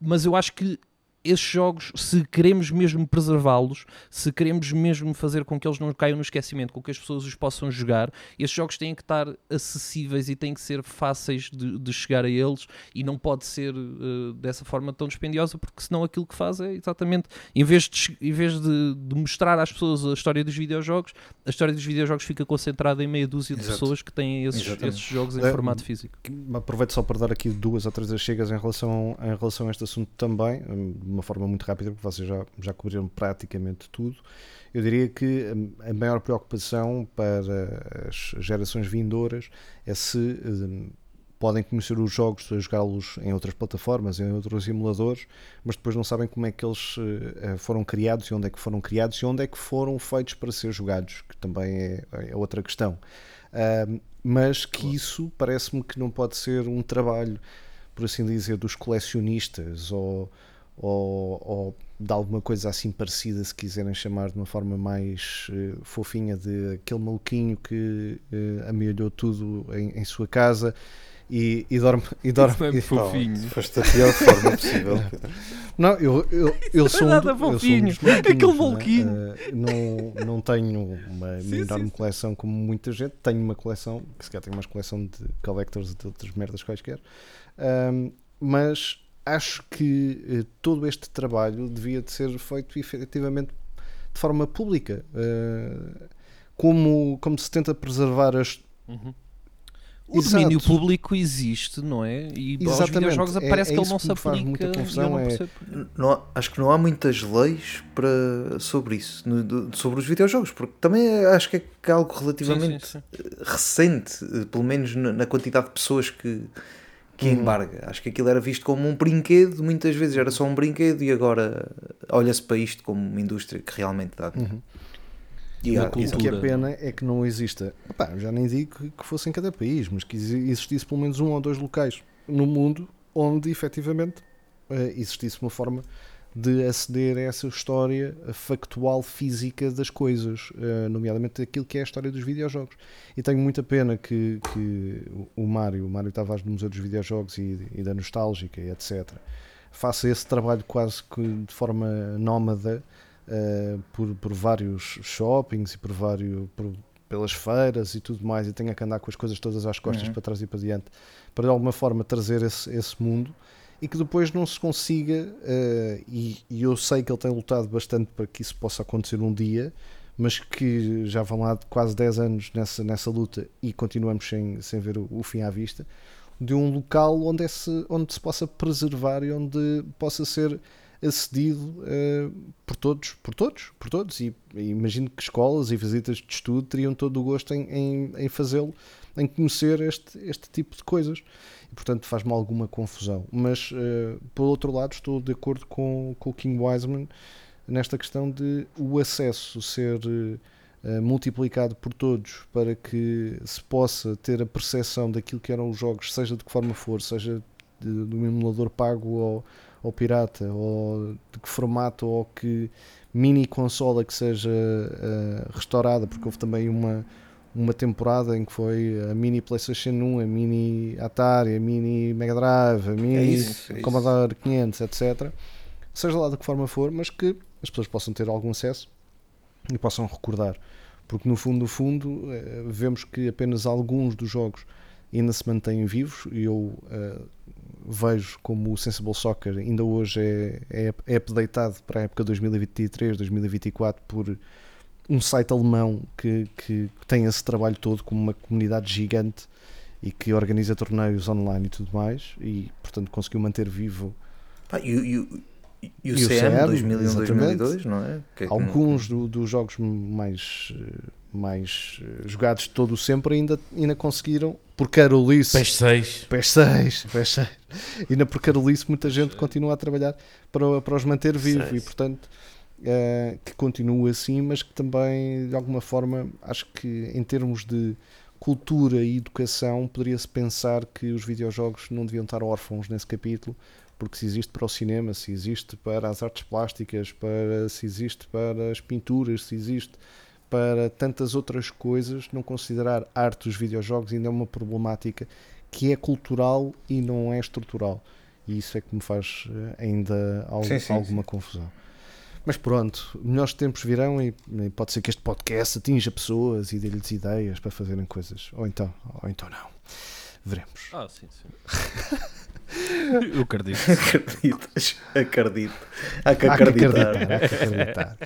Mas eu acho que esses jogos, se queremos mesmo preservá-los, se queremos mesmo fazer com que eles não caiam no esquecimento, com que as pessoas os possam jogar, esses jogos têm que estar acessíveis e têm que ser fáceis de, de chegar a eles e não pode ser eh, dessa forma tão dispendiosa, porque senão aquilo que faz é exatamente, em vez, de, em vez de, de mostrar às pessoas a história dos videojogos, a história dos videojogos fica concentrada em meia dúzia de Exato. pessoas que têm esses, esses jogos em É, formato físico. Aproveito só para dar aqui duas ou três chegas em relação, em relação a este assunto também, hum, uma forma muito rápida, porque vocês já, já cobriram praticamente tudo. Eu diria que hum, a maior preocupação para as gerações vindouras é se hum, podem conhecer os jogos, jogá-los em outras plataformas, em outros emuladores, mas depois não sabem como é que eles eh, foram criados e onde é que foram criados e onde é que foram feitos para ser jogados, que também é, é outra questão. Ahm, mas que isso parece-me que não pode ser um trabalho, por assim dizer, dos colecionistas ou, ou, ou de alguma coisa assim parecida, se quiserem chamar de uma forma mais eh, fofinha, de aquele maluquinho que eh, amelhou tudo em, em sua casa e, e dorme. E dorme Mesmo e- fofinho. Foste da pior forma possível. não, eu, eu, eu sou um, nada do- eu sou um dos Aquele não é? maluquinho. Eh, não, não tenho uma Sim, enorme sim. coleção como muita gente. Tenho uma coleção, que se calhar tenho uma coleção de collectors e de outras merdas quaisquer. Ahm, mas acho que eh, todo este trabalho devia de ser feito efetivamente de forma pública. Eh, como, como se tenta preservar as, O Exato. domínio público existe, não é? E aos Exatamente. videojogos É- parece é que ele não se aplica. muita confusão, não é-. Não há- acho que não há muitas leis para, sobre isso, no- sobre os videojogos, porque também é- acho que é algo relativamente Sim, sim, sim. recente, eh, pelo menos na, na quantidade de pessoas que, que Uhum. embarga. Acho que aquilo era visto como um brinquedo, muitas vezes era só um brinquedo e agora olha-se para isto como uma indústria que realmente dá. Uhum. E há- cultura. O que é pena é que não exista, Epá, já nem digo que- fosse em cada país, mas que exi- existisse pelo menos um ou dois locais no mundo onde efetivamente eh, existisse uma forma de aceder a essa história factual física das coisas, eh, nomeadamente aquilo que é a história dos videojogos. E tenho muita pena que, que o- Mário, o Mário Tavares do Museu dos Videojogos e, e da Nostálgica e etc., faça esse trabalho quase que de forma nómada eh, por, por vários shoppings e por vários por- pelas feiras e tudo mais e tenha que andar com as coisas todas às costas Uhum. para trás e para diante para de alguma forma trazer esse, esse mundo e que depois não se consiga eh, e, e eu sei que ele tem lutado bastante para que isso possa acontecer um dia mas que já vão lá quase 10 anos nessa, nessa luta e continuamos sem, sem ver o, o fim à vista de um local onde, esse, onde se possa preservar e onde possa ser acedido eh, por todos, por todos, por todos. E, e imagino que escolas e visitas de estudo teriam todo o gosto em, em, em fazê-lo, em conhecer este, este tipo de coisas. E portanto faz-me alguma confusão. Mas eh, por outro lado, estou de acordo com, com o King Wiseman nesta questão de o acesso ser eh, multiplicado por todos para que se possa ter a percepção daquilo que eram os jogos, seja de que forma for, seja de, de um emulador pago ou, ou pirata, ou de que formato, ou que mini consola que seja eh, restaurada, porque houve também uma, uma temporada em que foi a mini PlayStation 1, a mini Atari, a mini Mega Drive, a mini É isso, é. Commodore 500, etc. Seja lá de que forma for, mas que as pessoas possam ter algum acesso e possam recordar. Porque no fundo, no fundo, eh, vemos que apenas alguns dos jogos ainda se mantêm vivos e eu eh, vejo como o Sensible Soccer ainda hoje é, é, é para a época 2023, 2024 por um site alemão que, que tem esse trabalho todo como uma comunidade gigante e que organiza torneios online e tudo mais e portanto conseguiu manter vivo. Pá, e, e o- e o CM, CM, 2001, exatamente. 2002, não é? Que é que alguns do- dos jogos mais mais eh, jogados de todo o sempre ainda, ainda conseguiram por carolice PES 6. PS6, PS6. Ainda por carolice muita gente continua a trabalhar para, para os manter vivos e portanto eh, que continua assim, mas que também de alguma forma acho que em termos de cultura e educação poderia-se pensar que os videojogos não deviam estar órfãos nesse capítulo porque se existe para o cinema, se existe para as artes plásticas, para, se existe para as pinturas, se existe para tantas outras coisas, não considerar arte os videojogos ainda é uma problemática que é cultural e não é estrutural. E isso é que me faz eh, ainda al- Sim, sim, alguma confusão. Mas pronto, melhores tempos virão e, e pode ser que este podcast atinja pessoas e dê-lhes ideias para fazerem coisas. Ou então, ou então não. Veremos. Ah, sim, sim. Eu acredito. Acreditas? Acredito. Há que Há que acreditar. há que acreditar.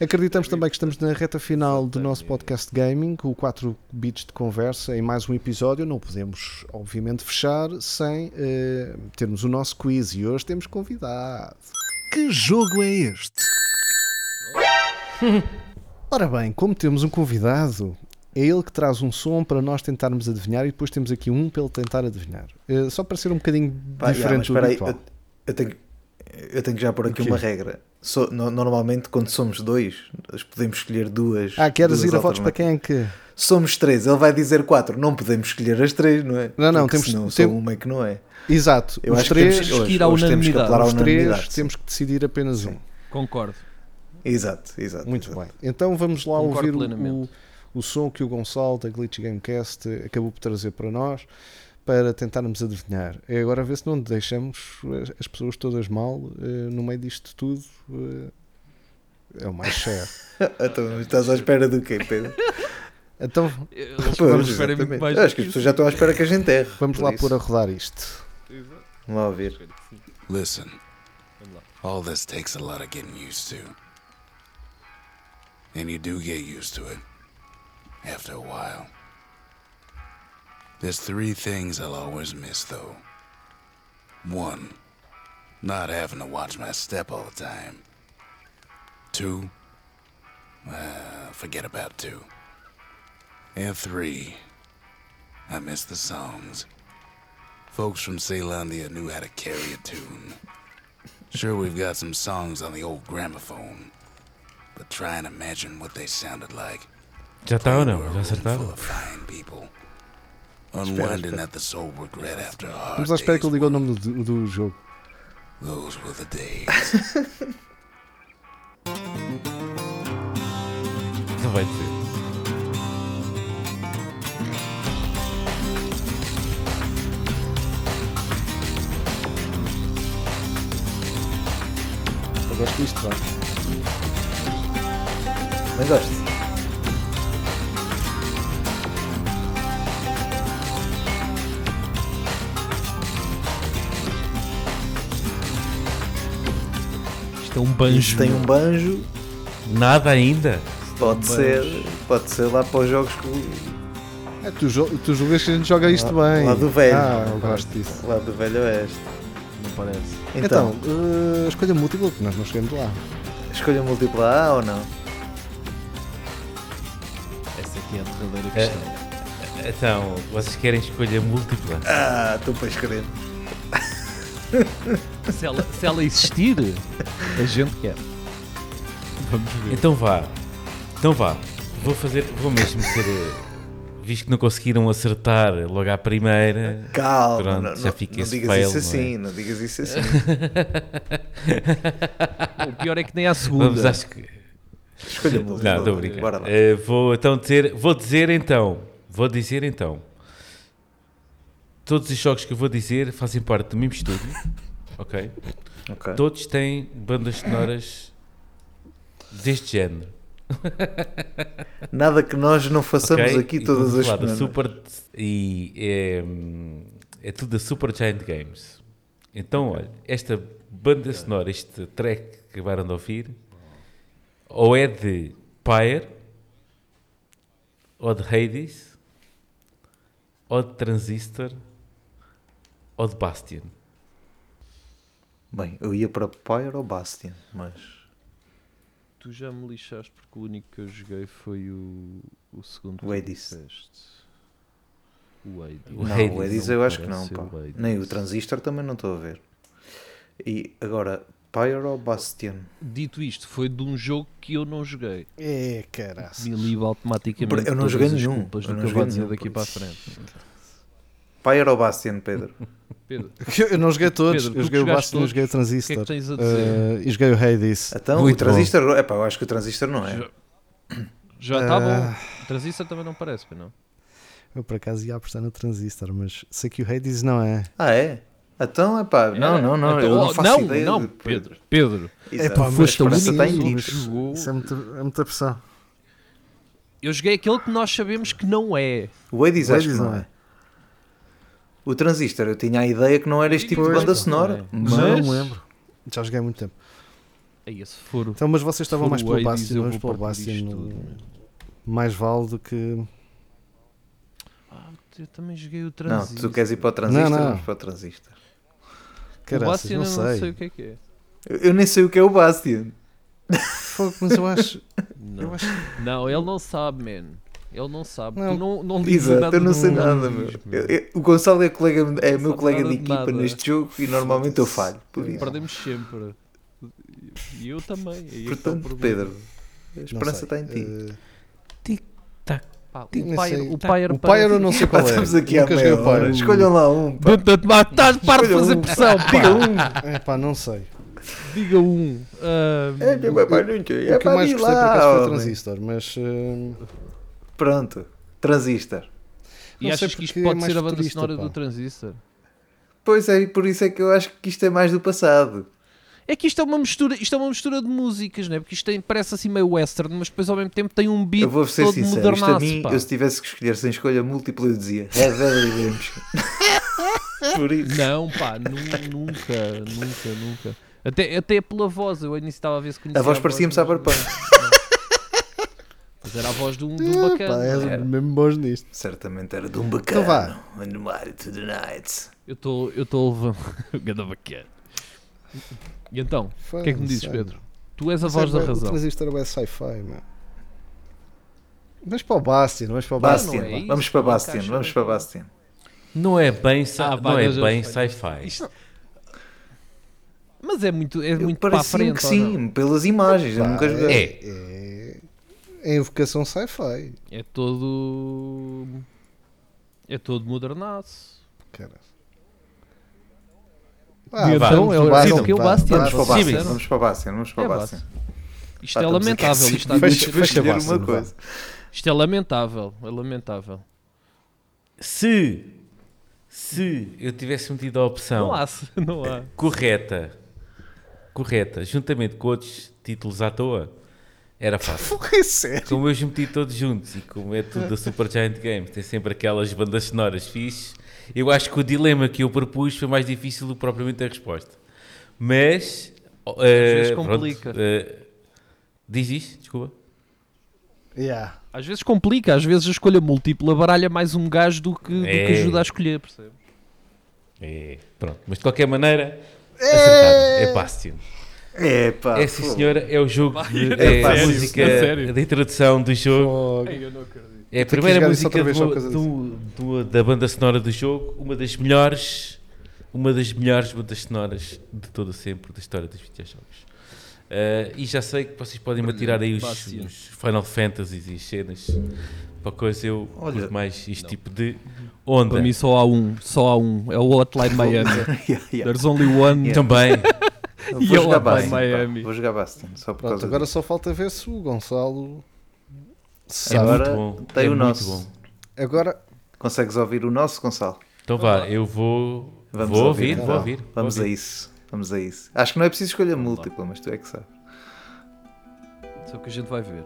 Acreditamos também que estamos na reta final do nosso podcast gaming, o 4 bits de conversa, em mais um episódio. Não podemos, obviamente, fechar sem eh, termos o nosso quiz. E hoje temos convidado. Que jogo é este? Ora bem, como temos um convidado, é ele que traz um som para nós tentarmos adivinhar e depois temos aqui um para ele tentar adivinhar. Eh, só para ser um bocadinho Pá, diferente yeah, mas do habitual. eu, eu tenho, eu tenho que já pôr aqui uma regra. So- no- normalmente, quando somos dois, nós podemos escolher duas. Ah, queres duas ir a votos para quem é que... Somos três, ele vai dizer quatro. Não podemos escolher as três, não é? Não, não, Porque temos- senão só tem- uma é que não é. Exato, Eu os acho três, que temos, que ir à que unanimidade. os três unanimidade. temos que decidir apenas um. Concordo. Exato, exato. Muito exato. bem. Então vamos lá Concordo ouvir o, plenamente. o, o som que o Gonçalo da Glitch Gamecast acabou por trazer para nós para tentarmos adivinhar. É agora ver se não deixamos as, as pessoas todas mal eh, no meio disto tudo. eh, é o mais share. Então, estás à espera do quê, Pedro? Então Pois, vamos esperar muito exatamente. mais. Acho que as pessoas já estão à espera que a gente erre. vamos por lá isso. pôr a rodar isto. Vamos lá ouvir. Listen, all this takes a lot of getting used to. And you do get used to it after a while. There's three things I'll always miss, though. One, not having to watch my step all the time. Two, uh, forget about two. And three, I miss the songs. Folks from Ceylondia knew how to carry a tune. Sure, we've got some songs on the old gramophone, but try and imagine what they sounded like. Já está ou não? We're a Já acertaram? of fine people, unwinding at the soul regret after a hard Vamos à espera que ele diga o nome do, do jogo. Those were the days. Não vai dizer. Eu gosto disto, pá. Não gosto. É um banjo. Isto tem um banjo. Nada ainda? Pode ser, pode ser lá para os jogos que É, tu, jo- tu julgas que a gente joga isto Lá- bem. lá do velho. Ah, eu gosto disso. lá do Velho Oeste. Não parece. Então, Então, eh, escolha múltipla, que nós não chegamos lá. escolha múltipla A ou não? Essa aqui é a derradeira questão. Então, vocês querem escolha múltipla? Ah, estou para escrever. Se, ela, se ela existir, a gente quer. Vamos ver. Então vá. Então vá. Vou fazer. Vou mesmo ser. eh, Visto que não conseguiram acertar logo à primeira. Calma, Pronto, não, já não, fica não esse digas fail, isso não é? assim, não digas isso assim. O pior é que nem à segunda. Vamos às, Escolha música. Não, estou a brincar. Lá. Eh, vou então dizer, vou dizer então, vou dizer então. Todos os jogos que eu vou dizer fazem parte do mesmo estúdio, ok? Ok. Todos têm bandas sonoras deste género. Nada que nós não façamos ok? aqui todas as semanas. Super e é, é tudo da Super Giant Games. Então, olha, esta banda sonora, este track que acabaram de ouvir, ou é de Pyre, ou de Hades, ou de Transistor, ou de Bastion. Bem, eu ia para Pyre ou Bastion, mas Tu já me lixaste porque o único que eu joguei foi o, o segundo. O Hades. disseste. O Hades. O não, Hades o Hades não eu acho que não, o pá. Hades. Nem o Transistor também não estou a ver. E agora, Pyre ou Bastion? Dito isto, foi de um jogo que eu não joguei. É, caraças. Me livro automaticamente. Eu não joguei nenhum. Eu do que eu vou dizer nenhum, daqui para a isso. Frente. Pyre ou Bastion, Pedro? Pedro, Eu não joguei todos, Pedro, eu joguei o Bastion, eu joguei o o que é Transistor. que tens a dizer? eh, e joguei o Hades. Então, Muito o Transistor, epá, eu acho que o Transistor não é. Já- está Ah. bom. Transistor também não parece, pois não? Eu por acaso ia apostar no Transistor, mas sei que o Hades não é. Ah, é? Então, epá, não, não, não, eu Então, não oh, faço não, ideia. não, de- Pedro. Pedro. Epá, foste a única que jogou. Isso é, muito, é muita pressão. Eu joguei aquele que nós sabemos que não é. O Hades O acho que Hades não não é. O Transistor, eu tinha a ideia que não era este tipo de Pois, banda pá, sonora. não é. Mas, Mas não me lembro. Já joguei há muito tempo. Aí, se for. Então, mas vocês estavam mais o pelo Bastion, vamos pelo Bastion. Mais vale do que. Ah, eu também joguei o não, Transistor. tu queres ir para o Transistor? Não, não. Vamos para o Transistor. O Caraças, Bastion não eu não sei. sei o que é que é. Eu, eu nem sei o que é o Bastion. Fogo, mas eu acho. Não, eu acho não ele não sabe, man. Ele não sabe. Não. Tu não, não Exato, nada eu não sei nada, diz, meu. Eu- eu- o Gonçalo é, colega, é meu colega nada de equipa nada. neste jogo e normalmente eu falho. Por isso. Perdemos sempre. E eu também. aí é Portanto. Pedro, a esperança está em ti. Eh, Pá, o Pyre, o Pyre, o Pyre eu não sei qual é. estamos aqui à meia hora. Escolham lá um. Estás para de fazer pressão. Diga um. É pá, não sei. Diga um. É, é. É o que eu pá, mais diz gostei por acaso foi o. Transistor, mas. Pronto, Transistor. e não achas que isto é pode mais ser a banda sonora pá. do Transistor? Pois é, e por isso é que eu acho que isto é mais do passado. É que isto é uma mistura, isto é uma mistura de músicas, não é? Porque isto tem, parece assim meio western, mas depois ao mesmo tempo tem um beat Eu vou ser todo sincero, isto a mim, pá. eu se tivesse que escolher sem escolha múltipla, eu dizia Red Dead Redemption. por isso. Não, pá, nu- nunca, nunca, nunca. Até, até pela voz, eu ainda estava a ver se conhecia A voz parecia-me Cyberpunk. Mas era a voz de um, de um bacana. Pá, és Era. mesmo bons nisto. Certamente era de um Então vá. bacana. And mighty to the nights. Eu estou eu a levar. Ganda bacana. E então, o que é que me dizes, Pedro? Tu és a voz da O razão. Transistor é sci-fi, meu. Vamos para o Bastion, vamos para o Bastion. não é isso, vamos para encaixa vamos bem. para Bastion. Não é bem, Ah, não é mas eu bem sei. sci-fi. Mas é muito, é Eu muito para a frente. que sim, pelas imagens, eu Pá, nunca joguei. É. É, é invocação sci-fi. É todo. É todo modernaço. Cara. E então, é o- Bastion, é o que eu vá, Bastion. Vamos para o vamos para o Bastion, vamos para É o. Isto Pá, é estamos aqui lamentável. Isto, está a Fecha fecha uma coisa. isto é lamentável. É lamentável. Se, se eu tivesse metido a opção Não há. Não há. correta, correta, juntamente com outros títulos à toa, era fácil. É sério. Como eu os meti todos juntos e como é tudo da Super Giant Games, tem sempre aquelas bandas sonoras fixes, eu acho que o dilema que eu propus foi mais difícil do que propriamente a resposta. Mas. eh, vezes pronto, complica. eh, diz isto, desculpa. Yeah. Às vezes complica, às vezes a escolha múltipla baralha mais um gajo do que, do que É. ajuda a escolher, percebes? É, pronto, mas de qualquer maneira, acertaram. É Bastion. É pá, É sim, fogo. senhora, é o jogo, de, É é, pá, a sério, música é sério. da introdução do jogo. Fogo. eu não acredito. É a primeira música do, do- do- da banda sonora do jogo, uma das melhores, uma das melhores bandas sonoras de todo o sempre da história dos videojogos. Eh, e já sei que vocês podem me atirar aí os, os Final Fantasies e as cenas para coisa eu Olha, curto mais este tipo de onda. Para mim só há um, só há um, é o Hotline Miami. Yeah, yeah. There's only one. Yeah. Também, Vou E jogar para Bastion. pá. Miami. Vou jogar Bastion. Só por Pronto, causa agora disso. só falta ver se o Gonçalo É sabe. Agora muito bom. tem é o nosso. bom. Agora, Consegues ouvir o nosso, Gonçalo? Então vá, eu vou, Vamos vou ouvir, então. vou ouvir. Vamos vou a ouvir. isso. Vamos a isso. Acho que não é preciso escolher múltipla, mas tu é que sabes. Isso é o que a gente vai ver.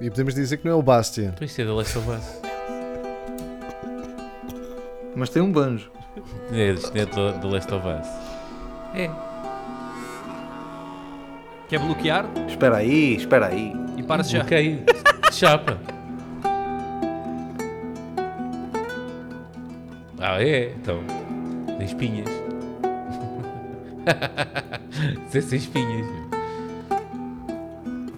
e podemos dizer que não é o Bastian. Então isto é da Last of Us. Mas tem um banjo. É, isto é da da Last of Us. É. Quer bloquear Espera aí, espera aí. e para-se já. Ok, chapa. Ah, é? Então, tem espinhas. É sem espinhas.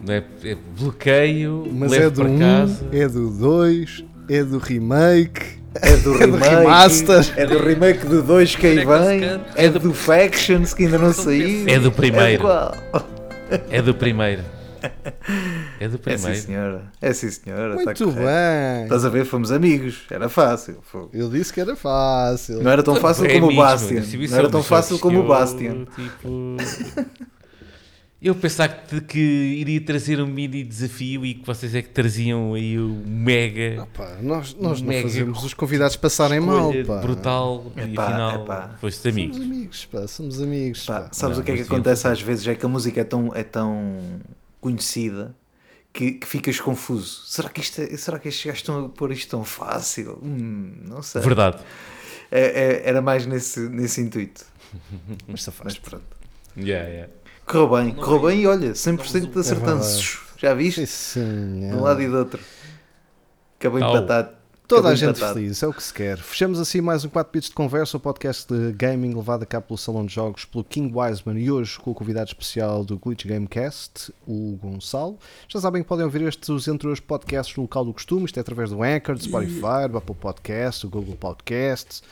Não é, é bloqueio, Mas é do para 1, casa. é do 2, é do remake. É do É do remake. remaster. É do remake do 2 que aí Director's vem. É do Factions que ainda não saiu. É do É primeiro. igual. É do primeiro. É do É sim, primeiro. senhora. É sim, senhora. Está Muito correto. bem. Estás a ver? Fomos amigos. Era fácil. Fogo. Ele disse que era fácil. Não era tão fácil É como o Bastian. Não era é um tão fácil como o Bastian. Eu, tipo, eu pensava que, que iria trazer um mini desafio e que vocês é que traziam aí o mega Pá, nós nós não Mega fazemos os convidados passarem mal. Pá. brutal e Epá, afinal epá. foste Somos amigos. amigos, pá, somos amigos. Pá, pá. sabes Não, o que é que acontece às vezes? É que a música é tão, é tão conhecida que, que ficas confuso. Será que, isto é- será que estes gajos estão a pôr isto tão fácil? Hum, não sei. Verdade. É- é- era mais nesse, nesse intuito. Mas Mas pronto. Yeah, yeah. Correu bem, Não correu bem e olha, 100% de É acertanços. Já viste? Sim, De senhor. um lado e do outro. Acabou Au. empatado. Toda a gente empatado. feliz, é o que se quer. Fechamos assim mais um 4 bits de conversa, o podcast de gaming levado a cabo pelo Salão de Jogos pelo King Wiseman e hoje com o convidado especial do Glitch Gamecast, o Gonçalo. Já sabem que podem ouvir estes entre os podcasts no local do costume, isto é através do Anchor, do Spotify, do Apple Podcast, do Google Podcast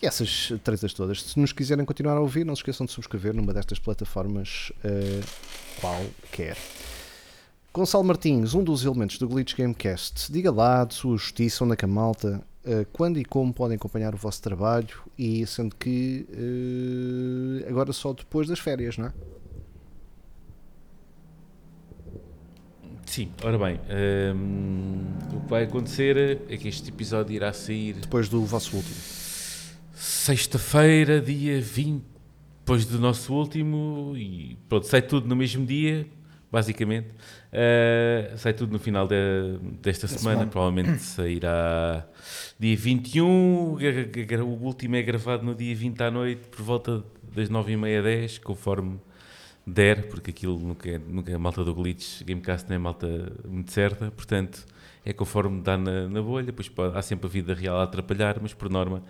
e essas tretas todas. Se nos quiserem continuar a ouvir, não se esqueçam de subscrever numa destas plataformas eh, qualquer. Gonçalo Martins, um dos elementos do Glitch Gamecast, diga lá de sua justiça, onde é que a malta, eh, quando e como podem acompanhar o vosso trabalho e sendo que eh, agora só depois das férias, não é? Sim, ora bem, hum, o que vai acontecer é que este episódio irá sair Depois do vosso último. Sexta-feira, dia 20, depois do nosso último, e pronto, sai tudo no mesmo dia, basicamente. Uh, sai tudo no final de- desta semana, semana. provavelmente sairá dia 21. gra- gra- O último é gravado no dia 20 à noite, por volta das 9h30, 10, conforme der, porque aquilo nunca é, nunca é malta do Glitch, Gamecast não é malta muito certa, portanto é conforme dá na, na bolha, pode- há sempre a vida real a atrapalhar, mas por norma,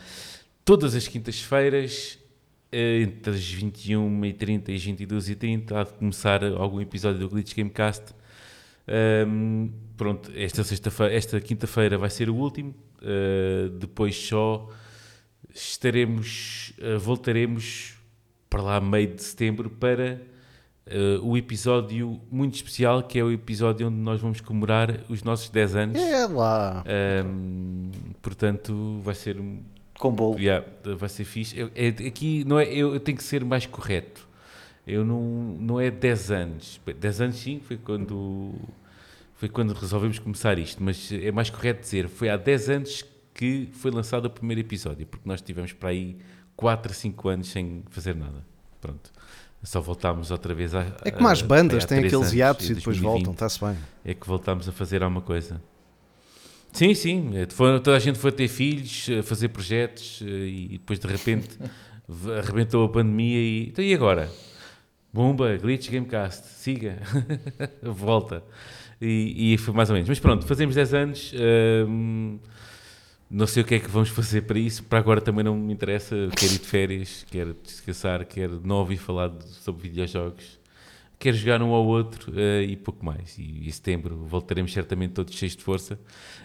todas as quintas-feiras, eh, entre as 21h30 e as 22h30, há de começar algum episódio do Glitch Gamecast. Ahm, pronto, esta, esta quinta-feira vai ser o último, eh, depois só estaremos, eh, voltaremos para lá meio de setembro para eh, o episódio muito especial, que é o episódio onde nós vamos comemorar os nossos 10 anos. É lá! Ahm, portanto, vai ser um- Com bolo. Yeah, vai ser fixe. Eu- é- aqui não é, eu, eu tenho que ser mais correto. Eu não, não é 10 anos. 10 anos sim, foi quando, foi quando resolvemos começar isto, mas é mais correto dizer, foi há 10 anos que foi lançado o primeiro episódio, porque nós tivemos para aí 4 a 5 anos sem fazer nada. Pronto. Só voltámos outra vez a. É como as bandas, têm aqueles hiatos e depois 2020 voltam, está-se bem. é que voltámos a fazer alguma coisa. Sim, sim. é, toda a gente foi ter filhos, a fazer projetos eh, e depois de repente arrebentou a pandemia e. Então e agora? Bomba, Glitch Gamecast, siga, volta. E, e foi mais ou menos. Mas pronto, fazemos 10 anos. hum, não sei o que é que vamos fazer para isso. Para agora também não me interessa. Quero ir de férias, quero descansar, quero não ouvir falar sobre videojogos. Quero jogar um ao outro eh, e pouco mais. E em setembro voltaremos certamente todos cheios de força.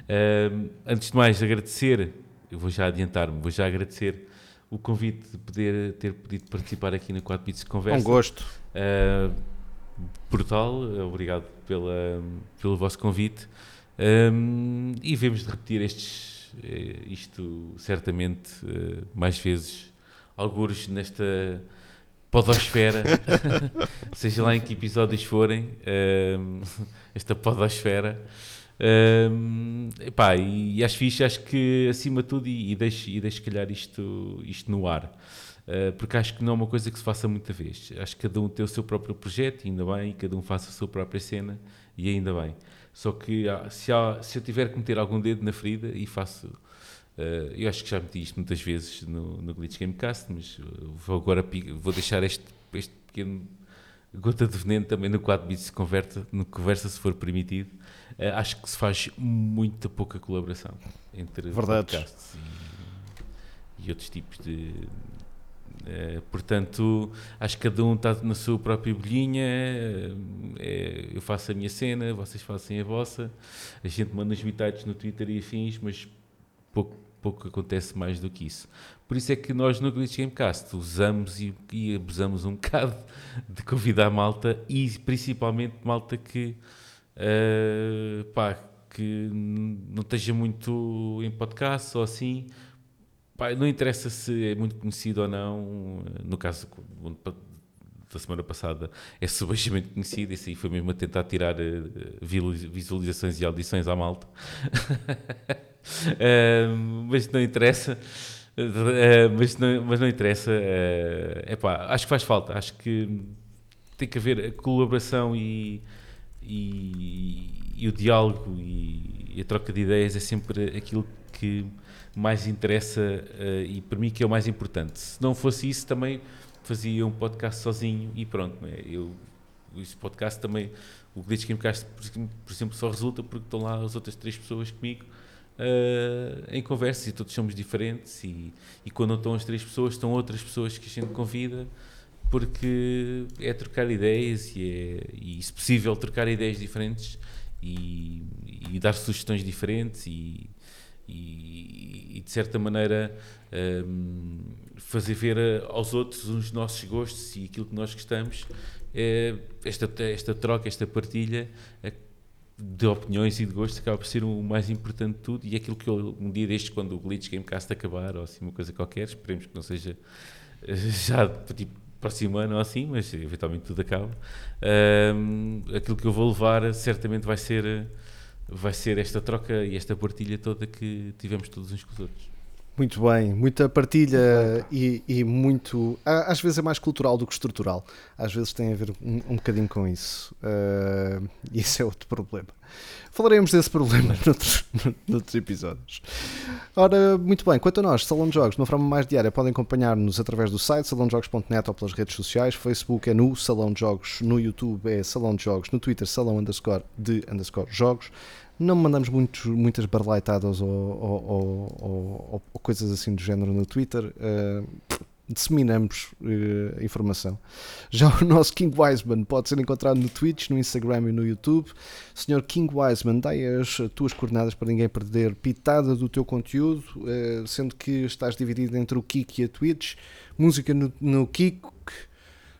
Ahm, antes de mais, agradecer, eu vou já adiantar-me, vou já agradecer o convite de poder ter podido participar aqui no 4 Bits de Conversa. um gosto. Uh, brutal, obrigado pela, pelo vosso convite. Um, e vemos de repetir estes, isto certamente mais vezes, alguns nesta, podosfera, seja lá em que episódios forem, ehm, esta podosfera. Ehm, epá, e acho fixe, acho que acima de tudo, e, e deixo, e calhar isto, isto no ar. Uh, porque acho que não é uma coisa que se faça muita vez. Acho que cada um tem o seu próprio projeto, ainda bem, e cada um faça a sua própria cena, e ainda bem. Só que ah, se, há- se eu tiver que meter algum dedo na ferida, e faço. Uh, eu acho que já meti isto muitas vezes no, no Glitch Gamecast, mas uh, vou agora vou deixar este, este pequeno gota de veneno também no 4 bits de conversa, no conversa se for permitido. Uh, acho que se faz muita pouca colaboração entre Verdades. podcasts e, e outros tipos de. eh, portanto, acho que cada um está na sua própria bolhinha. eh, eu faço a minha cena, vocês fazem a vossa. A gente manda os bitites no Twitter e afins, mas pouco, pouco acontece mais do que isso. Por isso é que nós no Glitch Gamecast usamos e, e abusamos um bocado de convidar malta e principalmente malta que, eh, pá, que não esteja muito em podcast ou assim. Pá, não interessa se é muito conhecido ou não. No caso da semana passada, é subejamente conhecido. Esse aí foi mesmo a tentar tirar eh, visualizações e audições à malta. Mas não interessa. Eh, mas, não, mas não interessa. É epá, acho que faz falta. Acho que tem que haver a colaboração e, e, e o diálogo e, e a troca de ideias é sempre aquilo que mais interessa eh, e para mim que é o mais importante. Se não fosse isso, também fazia um podcast sozinho e pronto. é? Eu, esse podcast também, o Glitch Gamecast, por exemplo, só resulta porque estão lá as outras três pessoas comigo eh, em conversa e todos somos diferentes e, e quando não estão as três pessoas, estão outras pessoas que a gente convida porque é trocar ideias e, é, e se possível, trocar ideias diferentes e, e dar sugestões diferentes e, e, e, de certa maneira hum, fazer ver aos outros os nossos gostos e aquilo que nós gostamos. É, esta, esta troca, esta partilha é, de opiniões e de gostos acaba por ser o mais importante de tudo e é aquilo que eu, um dia destes, quando o Glitch Gamecast acabar ou assim uma coisa qualquer, esperemos que não seja eh, já tipo próximo ano ou assim, mas eventualmente tudo acaba. Hum, aquilo que eu vou levar certamente vai ser eh, vai ser esta troca e esta partilha toda que tivemos todos uns com os outros. Muito bem, muita partilha e, e muito. Às vezes é mais cultural do que estrutural. Às vezes tem a ver um, um bocadinho com isso. Ah, E isso é outro problema. Falaremos desse problema noutros, noutros episódios. Ora, muito bem, quanto a nós, Salão de Jogos, de uma forma mais diária, podem acompanhar-nos através do site salãojogos.net ou pelas redes sociais. Facebook é no Salão de Jogos, no YouTube é Salão de Jogos, no Twitter Salão underscore de underscore jogos. Não mandamos muitos, muitas barleitadas ou, ou- ou- ou- ou coisas assim do género no Twitter. eh, disseminamos eh, informação. Já o nosso King Wiseman pode ser encontrado no Twitch, no Instagram e no YouTube. Senhor King Wiseman, dai as tuas coordenadas para ninguém perder pitada do teu conteúdo, eh, sendo que estás dividido entre o Kik e a Twitch. Música no, no Kik.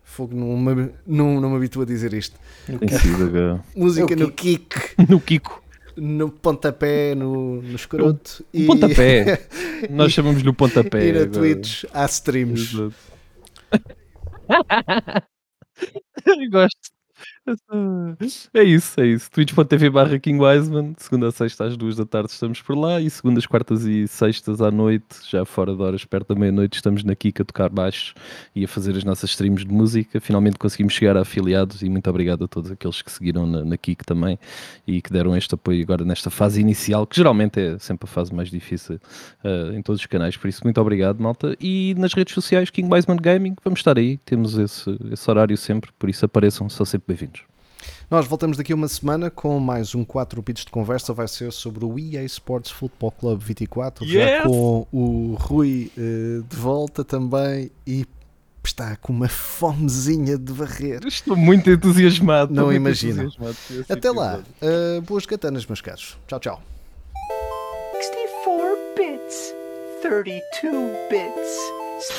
Fogo, não me, não, não me habituo a dizer isto. Música É no Kik, No Kiko. No pontapé, no, no escroto. Um pontapé. Nós chamamos-lhe o pontapé. E na agora. Twitch há streams. Gosto. É isso, é isso. Twitch.tv barra King Wiseman, segunda a sexta às duas da tarde estamos por lá e segundas, quartas e sextas à noite, já fora de horas, perto da meia-noite, estamos na Kika a tocar baixo e a fazer as nossas streams de música. Finalmente conseguimos chegar a afiliados e muito obrigado a todos aqueles que seguiram na, na Kik também e que deram este apoio agora nesta fase inicial, que geralmente é sempre a fase mais difícil eh, em todos os canais. Por isso, muito obrigado, malta. E nas redes sociais, King Wiseman Gaming, vamos estar aí, temos esse, esse horário sempre, por isso apareçam, são sempre bem-vindos. Nós voltamos daqui a uma semana com mais um 4 bits de conversa. Vai ser sobre o EA Sports Football Club 24, já Yes! com o Rui eh, de volta também e está com uma fomezinha de varrer. Estou muito entusiasmado. Não muito imagino. entusiasmado Até lá, eh, boas gatanas, meus caros. Tchau, tchau. 64 bits, 32 bits,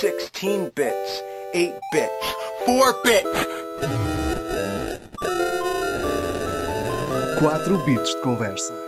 16 bits, 8 bits, 4 bits. 4 bits de conversa.